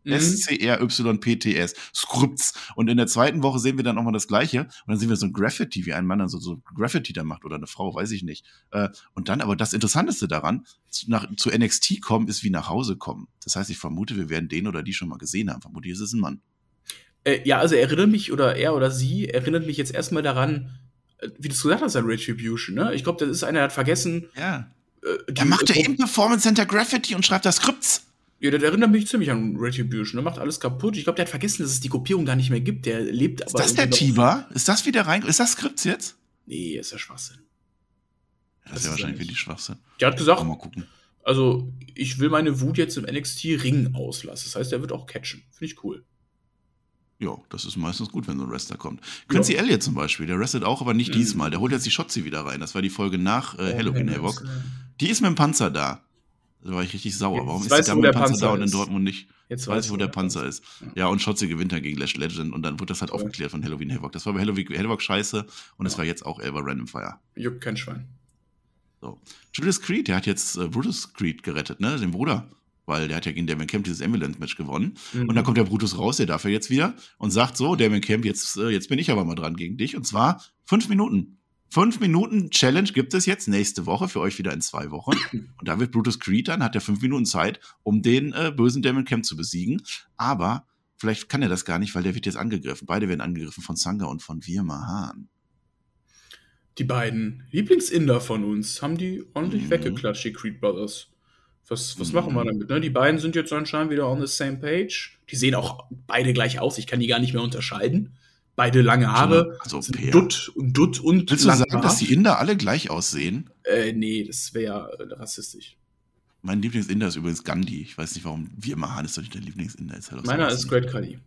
Mhm. S-C-R-Y-P-T-S. Scripts. Und in der zweiten Woche sehen wir dann auch mal das Gleiche. Und dann sehen wir so ein Graffiti, wie ein Mann dann so, so Graffiti da macht oder eine Frau, weiß ich nicht. Äh, und dann aber das Interessanteste daran, nach, zu NXT kommen, ist wie nach Hause kommen. Das heißt, ich vermute, wir werden den oder die schon mal gesehen haben. Vermutlich ist es ein Mann. Äh, ja, also erinnert mich, oder er oder sie erinnert mich jetzt erstmal daran, äh, wie du es gesagt hast, an Retribution, ne? Ich glaube, das ist einer, der hat vergessen. Ja. Äh, der macht ja im Performance Center Graffiti und schreibt da Skripts. Ja, der erinnert mich ziemlich an Retribution. Der macht alles kaputt. Ich glaube, der hat vergessen, dass es die Kopierung gar nicht mehr gibt. Der lebt aber. Ist das der Tiber? Ist das wieder rein? Ist das Skripts jetzt? Nee, ist ja Schwachsinn. das, das ist ja wahrscheinlich wirklich Schwachsinn. Der hat gesagt, mal gucken. also ich will meine Wut jetzt im NXT-Ring auslassen. Das heißt, er wird auch catchen. Finde ich cool. Ja, das ist meistens gut, wenn so ein Wrestler kommt. Quincy ja. Elliott zum Beispiel, der wrestelt auch, aber nicht mhm. diesmal. Der holt jetzt die Shotzi wieder rein. Das war die Folge nach äh, oh, Halloween Havoc. Die ist mit dem Panzer da. Da war ich richtig sauer. Jetzt Warum ist der Panzer, da und in Dortmund nicht? Jetzt weiß ich, wo der Panzer ist. Ja, und Schotze gewinnt dann gegen Lash Legend und dann wurde das halt okay. aufgeklärt von Halloween Havoc. Das war bei Halloween Havoc scheiße und es ja. war jetzt auch Elba Random Fire. Juckt kein Schwein. So. Judas Creed, der hat jetzt äh, Brutus Creed gerettet, ne? Den Bruder. weil der hat ja gegen Damien Camp dieses Ambulance-Match gewonnen. Mhm. Und dann kommt der Brutus raus, der darf ja jetzt wieder und sagt so, Damien Camp, jetzt, äh, jetzt bin ich aber mal dran gegen dich. Und zwar fünf Minuten. Fünf Minuten Challenge gibt es jetzt nächste Woche, für euch wieder in zwei Wochen. Und da wird Brutus Creed dann, hat er fünf Minuten Zeit, um den äh, bösen Damon Camp zu besiegen. Aber vielleicht kann er das gar nicht, weil der wird jetzt angegriffen. Beide werden angegriffen von Sanga und von Virma Hahn. Die beiden Lieblingsinder von uns haben die ordentlich mhm. weggeklatscht, die Creed Brothers. Was, was mhm. machen wir damit? Ne? Die beiden sind jetzt anscheinend wieder on the same page. Die sehen auch beide gleich aus. Ich kann die gar nicht mehr unterscheiden. Beide lange Haare. Also, Dutt und Dutt und Willst du sagen, Haar? dass die Inder alle gleich aussehen? Äh, nee, das wäre äh, rassistisch. Mein Lieblingsinder ist übrigens Gandhi. Ich weiß nicht, warum wir immer Han ist doch nicht der Lieblingsinder. Ist halt Meiner so ist Great Khali.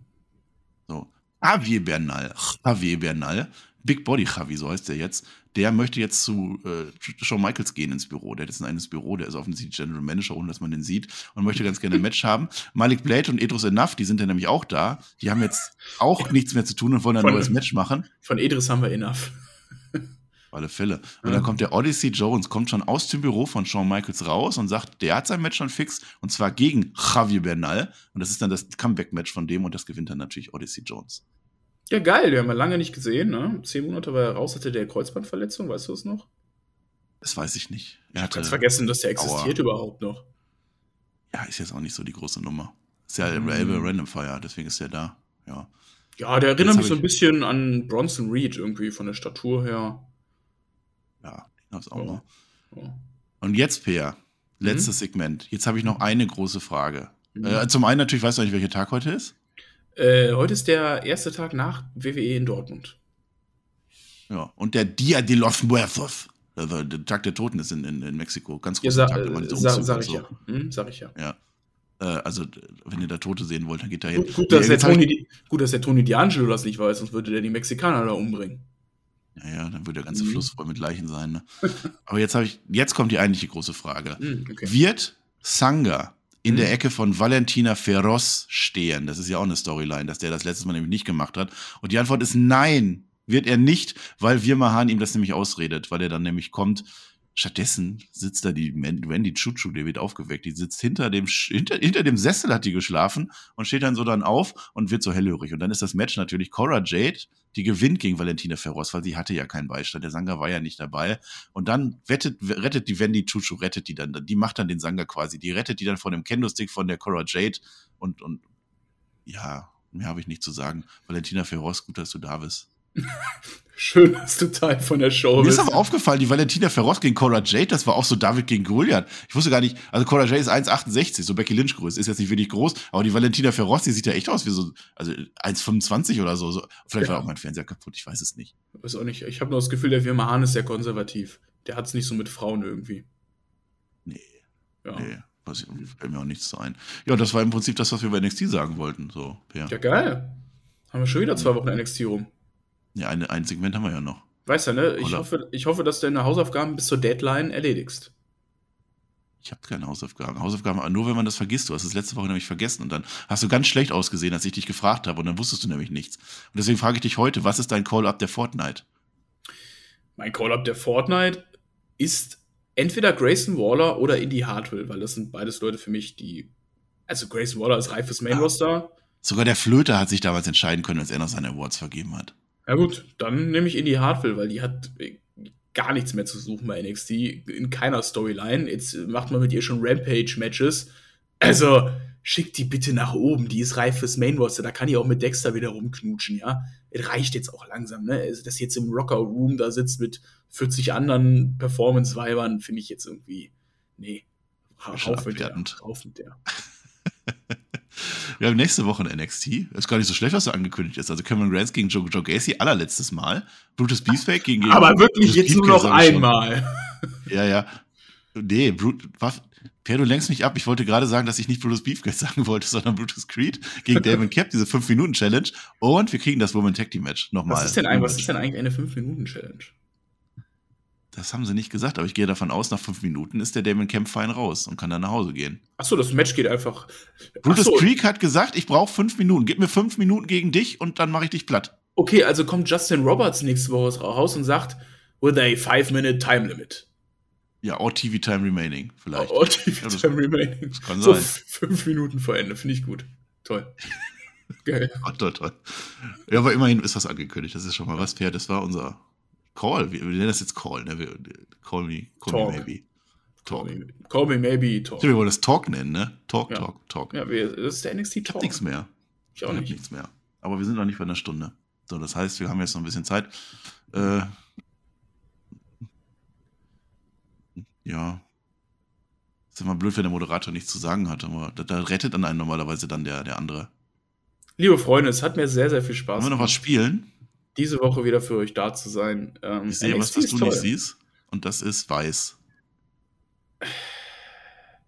So. Javier Bernal. Javier Bernal. Big Body Javi, so heißt der jetzt der möchte jetzt zu äh, Shawn Michaels gehen ins Büro. Der hat jetzt ein eigenes Büro, der ist offensichtlich General Manager, ohne dass man den sieht und möchte ganz gerne ein Match haben. Malik Blade und Edris Enough, die sind ja nämlich auch da. Die haben jetzt auch nichts mehr zu tun und wollen ein von, neues Match machen. Von Edris haben wir Enough. Auf alle Fälle. Und dann kommt der Odyssey Jones, kommt schon aus dem Büro von Shawn Michaels raus und sagt, der hat sein Match schon fix und zwar gegen Javier Bernal. Und das ist dann das Comeback-Match von dem und das gewinnt dann natürlich Odyssey Jones. Ja, geil, den haben wir lange nicht gesehen, ne? Zehn Monate war er raus, hatte der Kreuzbandverletzung, weißt du es noch? Das weiß ich nicht. Er hatte ich vergessen, dass der existiert Aua. überhaupt noch. Ja, ist jetzt auch nicht so die große Nummer. Ist ja mhm. Random Fire, deswegen ist der da. Ja, ja der erinnert mich so ein bisschen an Bronson Reed irgendwie von der Statur her. Ja, ich hab's auch ja. noch. Ja. Und jetzt, Peer, letztes mhm. Segment. Jetzt habe ich noch eine große Frage. Mhm. Äh, zum einen natürlich, weißt du nicht, welcher Tag heute ist? Äh, heute ist der erste Tag nach WWE in Dortmund. Ja, und der Dia de los Muertos. Also der Tag der Toten ist in, in, in Mexiko. Ganz großer ja, Tag. Äh, sa sag ich so. ja. Hm, sag ich ja. Ja. Äh, also, wenn ihr da Tote sehen wollt, dann geht da hin. Gut, gut, dass, der Tony, gut dass der Tony D'Angelo das nicht weiß, sonst würde der die Mexikaner da umbringen. Ja, ja, dann würde der ganze mhm. Fluss voll mit Leichen sein. Ne? Aber jetzt habe ich, jetzt kommt die eigentliche große Frage. Mhm, okay. Wird Sanga in der mhm. Ecke von Valentina Ferros stehen. Das ist ja auch eine Storyline, dass der das letztes Mal nämlich nicht gemacht hat. Und die Antwort ist nein, wird er nicht, weil Wirmahan ihm das nämlich ausredet, weil er dann nämlich kommt Stattdessen sitzt da die Wendy Chuchu, der wird aufgeweckt. Die sitzt hinter dem, hinter, hinter dem Sessel hat die geschlafen und steht dann so dann auf und wird so hellhörig. Und dann ist das Match natürlich Cora Jade, die gewinnt gegen Valentina Ferros, weil sie hatte ja keinen Beistand. Der Sanga war ja nicht dabei. Und dann wettet, rettet die Wendy Chuchu, rettet die dann, die macht dann den Sanga quasi. Die rettet die dann von dem Kendo-Stick von der Cora Jade und, und, ja, mehr habe ich nicht zu sagen. Valentina Ferros, gut, dass du da bist. Schön, dass du Teil von der Show bist. Mir ist aber aufgefallen, die Valentina Ferros gegen Cora Jade, das war auch so David gegen Goliath. Ich wusste gar nicht, also Cora Jade ist 1,68, so Becky Lynch Größe, ist jetzt nicht wirklich groß, aber die Valentina Ferros, die sieht ja echt aus wie so, also 1,25 oder so. so. Vielleicht ja. war auch mein Fernseher kaputt, ich weiß es nicht. Ich weiß auch nicht. Ich habe nur das Gefühl, der Firma Hahn ist sehr konservativ. Der hat es nicht so mit Frauen irgendwie. Nee. Ja. Nee. Was, fällt mir auch nichts so ein. Ja, das war im Prinzip das, was wir bei NXT sagen wollten. So, ja. ja, geil. Haben wir schon wieder zwei Wochen NXT rum. Ja, ein, ein Segment haben wir ja noch. Weißt du, ne? Ich hoffe, ich hoffe, dass du deine Hausaufgaben bis zur Deadline erledigst. Ich habe keine Hausaufgaben. Hausaufgaben nur, wenn man das vergisst. Du hast es letzte Woche nämlich vergessen und dann hast du ganz schlecht ausgesehen, als ich dich gefragt habe und dann wusstest du nämlich nichts. Und deswegen frage ich dich heute, was ist dein Call-Up der Fortnite? Mein Call-Up der Fortnite ist entweder Grayson Waller oder Indy Hartwell, weil das sind beides Leute für mich, die. Also Grayson Waller ist reifes Main-Roster. Ja. Sogar der Flöter hat sich damals entscheiden können, als er noch seine Awards vergeben hat. Ja gut, dann nehme ich Indy Hartwell, weil die hat äh, gar nichts mehr zu suchen bei NXT, in keiner Storyline. Jetzt macht man mit ihr schon Rampage-Matches. Also, schickt die bitte nach oben, die ist reif fürs Main Roster, da kann die auch mit Dexter wieder rumknutschen, ja. Es reicht jetzt auch langsam, ne? Also, dass jetzt im Rocker Room da sitzt mit 40 anderen Performance-Weibern, finde ich jetzt irgendwie, nee, rauf mit der, rauf mit der. Wir haben nächste Woche ein NXT. Ist gar nicht so schlecht, was da angekündigt ist. Also Cameron Grants gegen Joe, Joe Gacy allerletztes Mal. Brutus Beefcake gegen. Aber wirklich Brutus jetzt nur noch einmal. Ja, ja. Nee, Brut, was? Per, du lenkst mich ab. Ich wollte gerade sagen, dass ich nicht Brutus Beefcake sagen wollte, sondern Brutus Creed gegen Damon Cap, diese 5-Minuten-Challenge. Und wir kriegen das Woman Tag Team Match nochmal. Was ist denn, ein, was ist denn eigentlich eine 5-Minuten-Challenge? Das haben sie nicht gesagt, aber ich gehe davon aus, nach fünf Minuten ist der Damon Kemp fein raus und kann dann nach Hause gehen. Achso, das Match geht einfach. Brutus Achso. Creek hat gesagt, ich brauche fünf Minuten. Gib mir fünf Minuten gegen dich und dann mache ich dich platt. Okay, also kommt Justin Roberts nächste Woche raus und sagt, with a five-minute time limit. Ja, or TV Time Remaining, vielleicht. Or TV Ja, das- Time Remaining. Das kann So sein. fünf Minuten vor Ende, finde ich gut. Toll. Geil. Oh, toll, toll. Ja, aber immerhin ist das angekündigt. Das ist schon mal was fair. Das war unser Call. Wir, nennen das jetzt Call. Ne? Wir, call me, call Talk. me maybe. Talk. Call me, call me maybe Talk. Ich wir wollen das Talk nennen, ne? Talk, Ja. Talk, Talk. Ja, wir, das ist der NXT Ich hab Talk. nichts mehr. Ich auch hab nicht. nichts mehr. Aber wir sind noch nicht bei einer Stunde. So, das heißt, wir haben jetzt noch ein bisschen Zeit. Äh, ja. Ist immer blöd, wenn der Moderator nichts zu sagen hat, aber da, da rettet dann einen normalerweise dann der, der andere. Liebe Freunde, es hat mir sehr, sehr viel Spaß Wollen wir noch was gemacht, spielen? Diese Woche wieder für euch da zu sein. Ähm, Ich sehe was, NXT was ist du toll. nicht siehst. Und das ist weiß.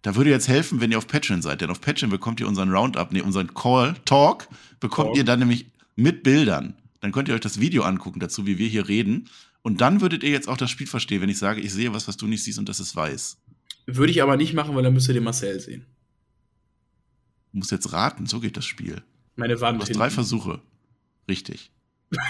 Da würde jetzt helfen, wenn ihr auf Patreon seid, denn auf Patreon bekommt ihr unseren Roundup, nee, unseren Call, Talk, bekommt Talk. ihr dann nämlich mit Bildern. Dann könnt ihr euch das Video angucken dazu, wie wir hier reden. Und dann würdet ihr jetzt auch das Spiel verstehen, wenn ich sage, ich sehe was, was du nicht siehst und das ist weiß. Würde ich aber nicht machen, weil dann müsst ihr den Marcel sehen. Du musst jetzt raten, so geht das Spiel. Meine Du Wand. hast hinten. drei Versuche. Richtig.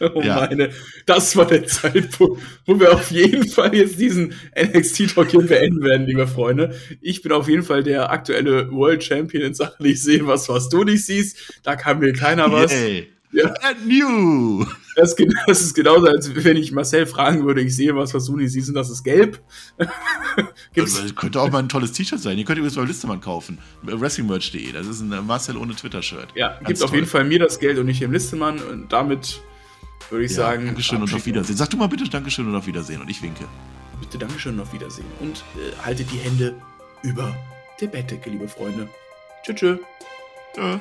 Oh Ja. meine, das war der Zeitpunkt, wo wir auf jeden Fall jetzt diesen NXT-Talk hier beenden werden, liebe Freunde. Ich bin auf jeden Fall der aktuelle World Champion in Sachen, ich sehe was, was du nicht siehst. Da kann mir keiner was. Yay. Ja. New. Das, das ist genauso, als wenn ich Marcel fragen würde, ich sehe was, was du nicht siehst und das ist gelb. Gibt's, Das könnte auch mal ein tolles T-Shirt sein. Ihr könnt übrigens beim Listemann kaufen. Wrestlingmerch.de. Das ist ein äh, Marcel ohne Twitter-Shirt. ja, Ganz gibt auf toll. jeden Fall mir das Geld und nicht dem Listemann. Und damit würde ich Ja, sagen, Dankeschön und auf Wiedersehen. Sag du mal bitte Dankeschön und auf Wiedersehen und ich winke. Bitte Dankeschön und auf Wiedersehen. Und äh, haltet die Hände über der Bettdecke, liebe Freunde. Tschüss. tschüss. Tschö.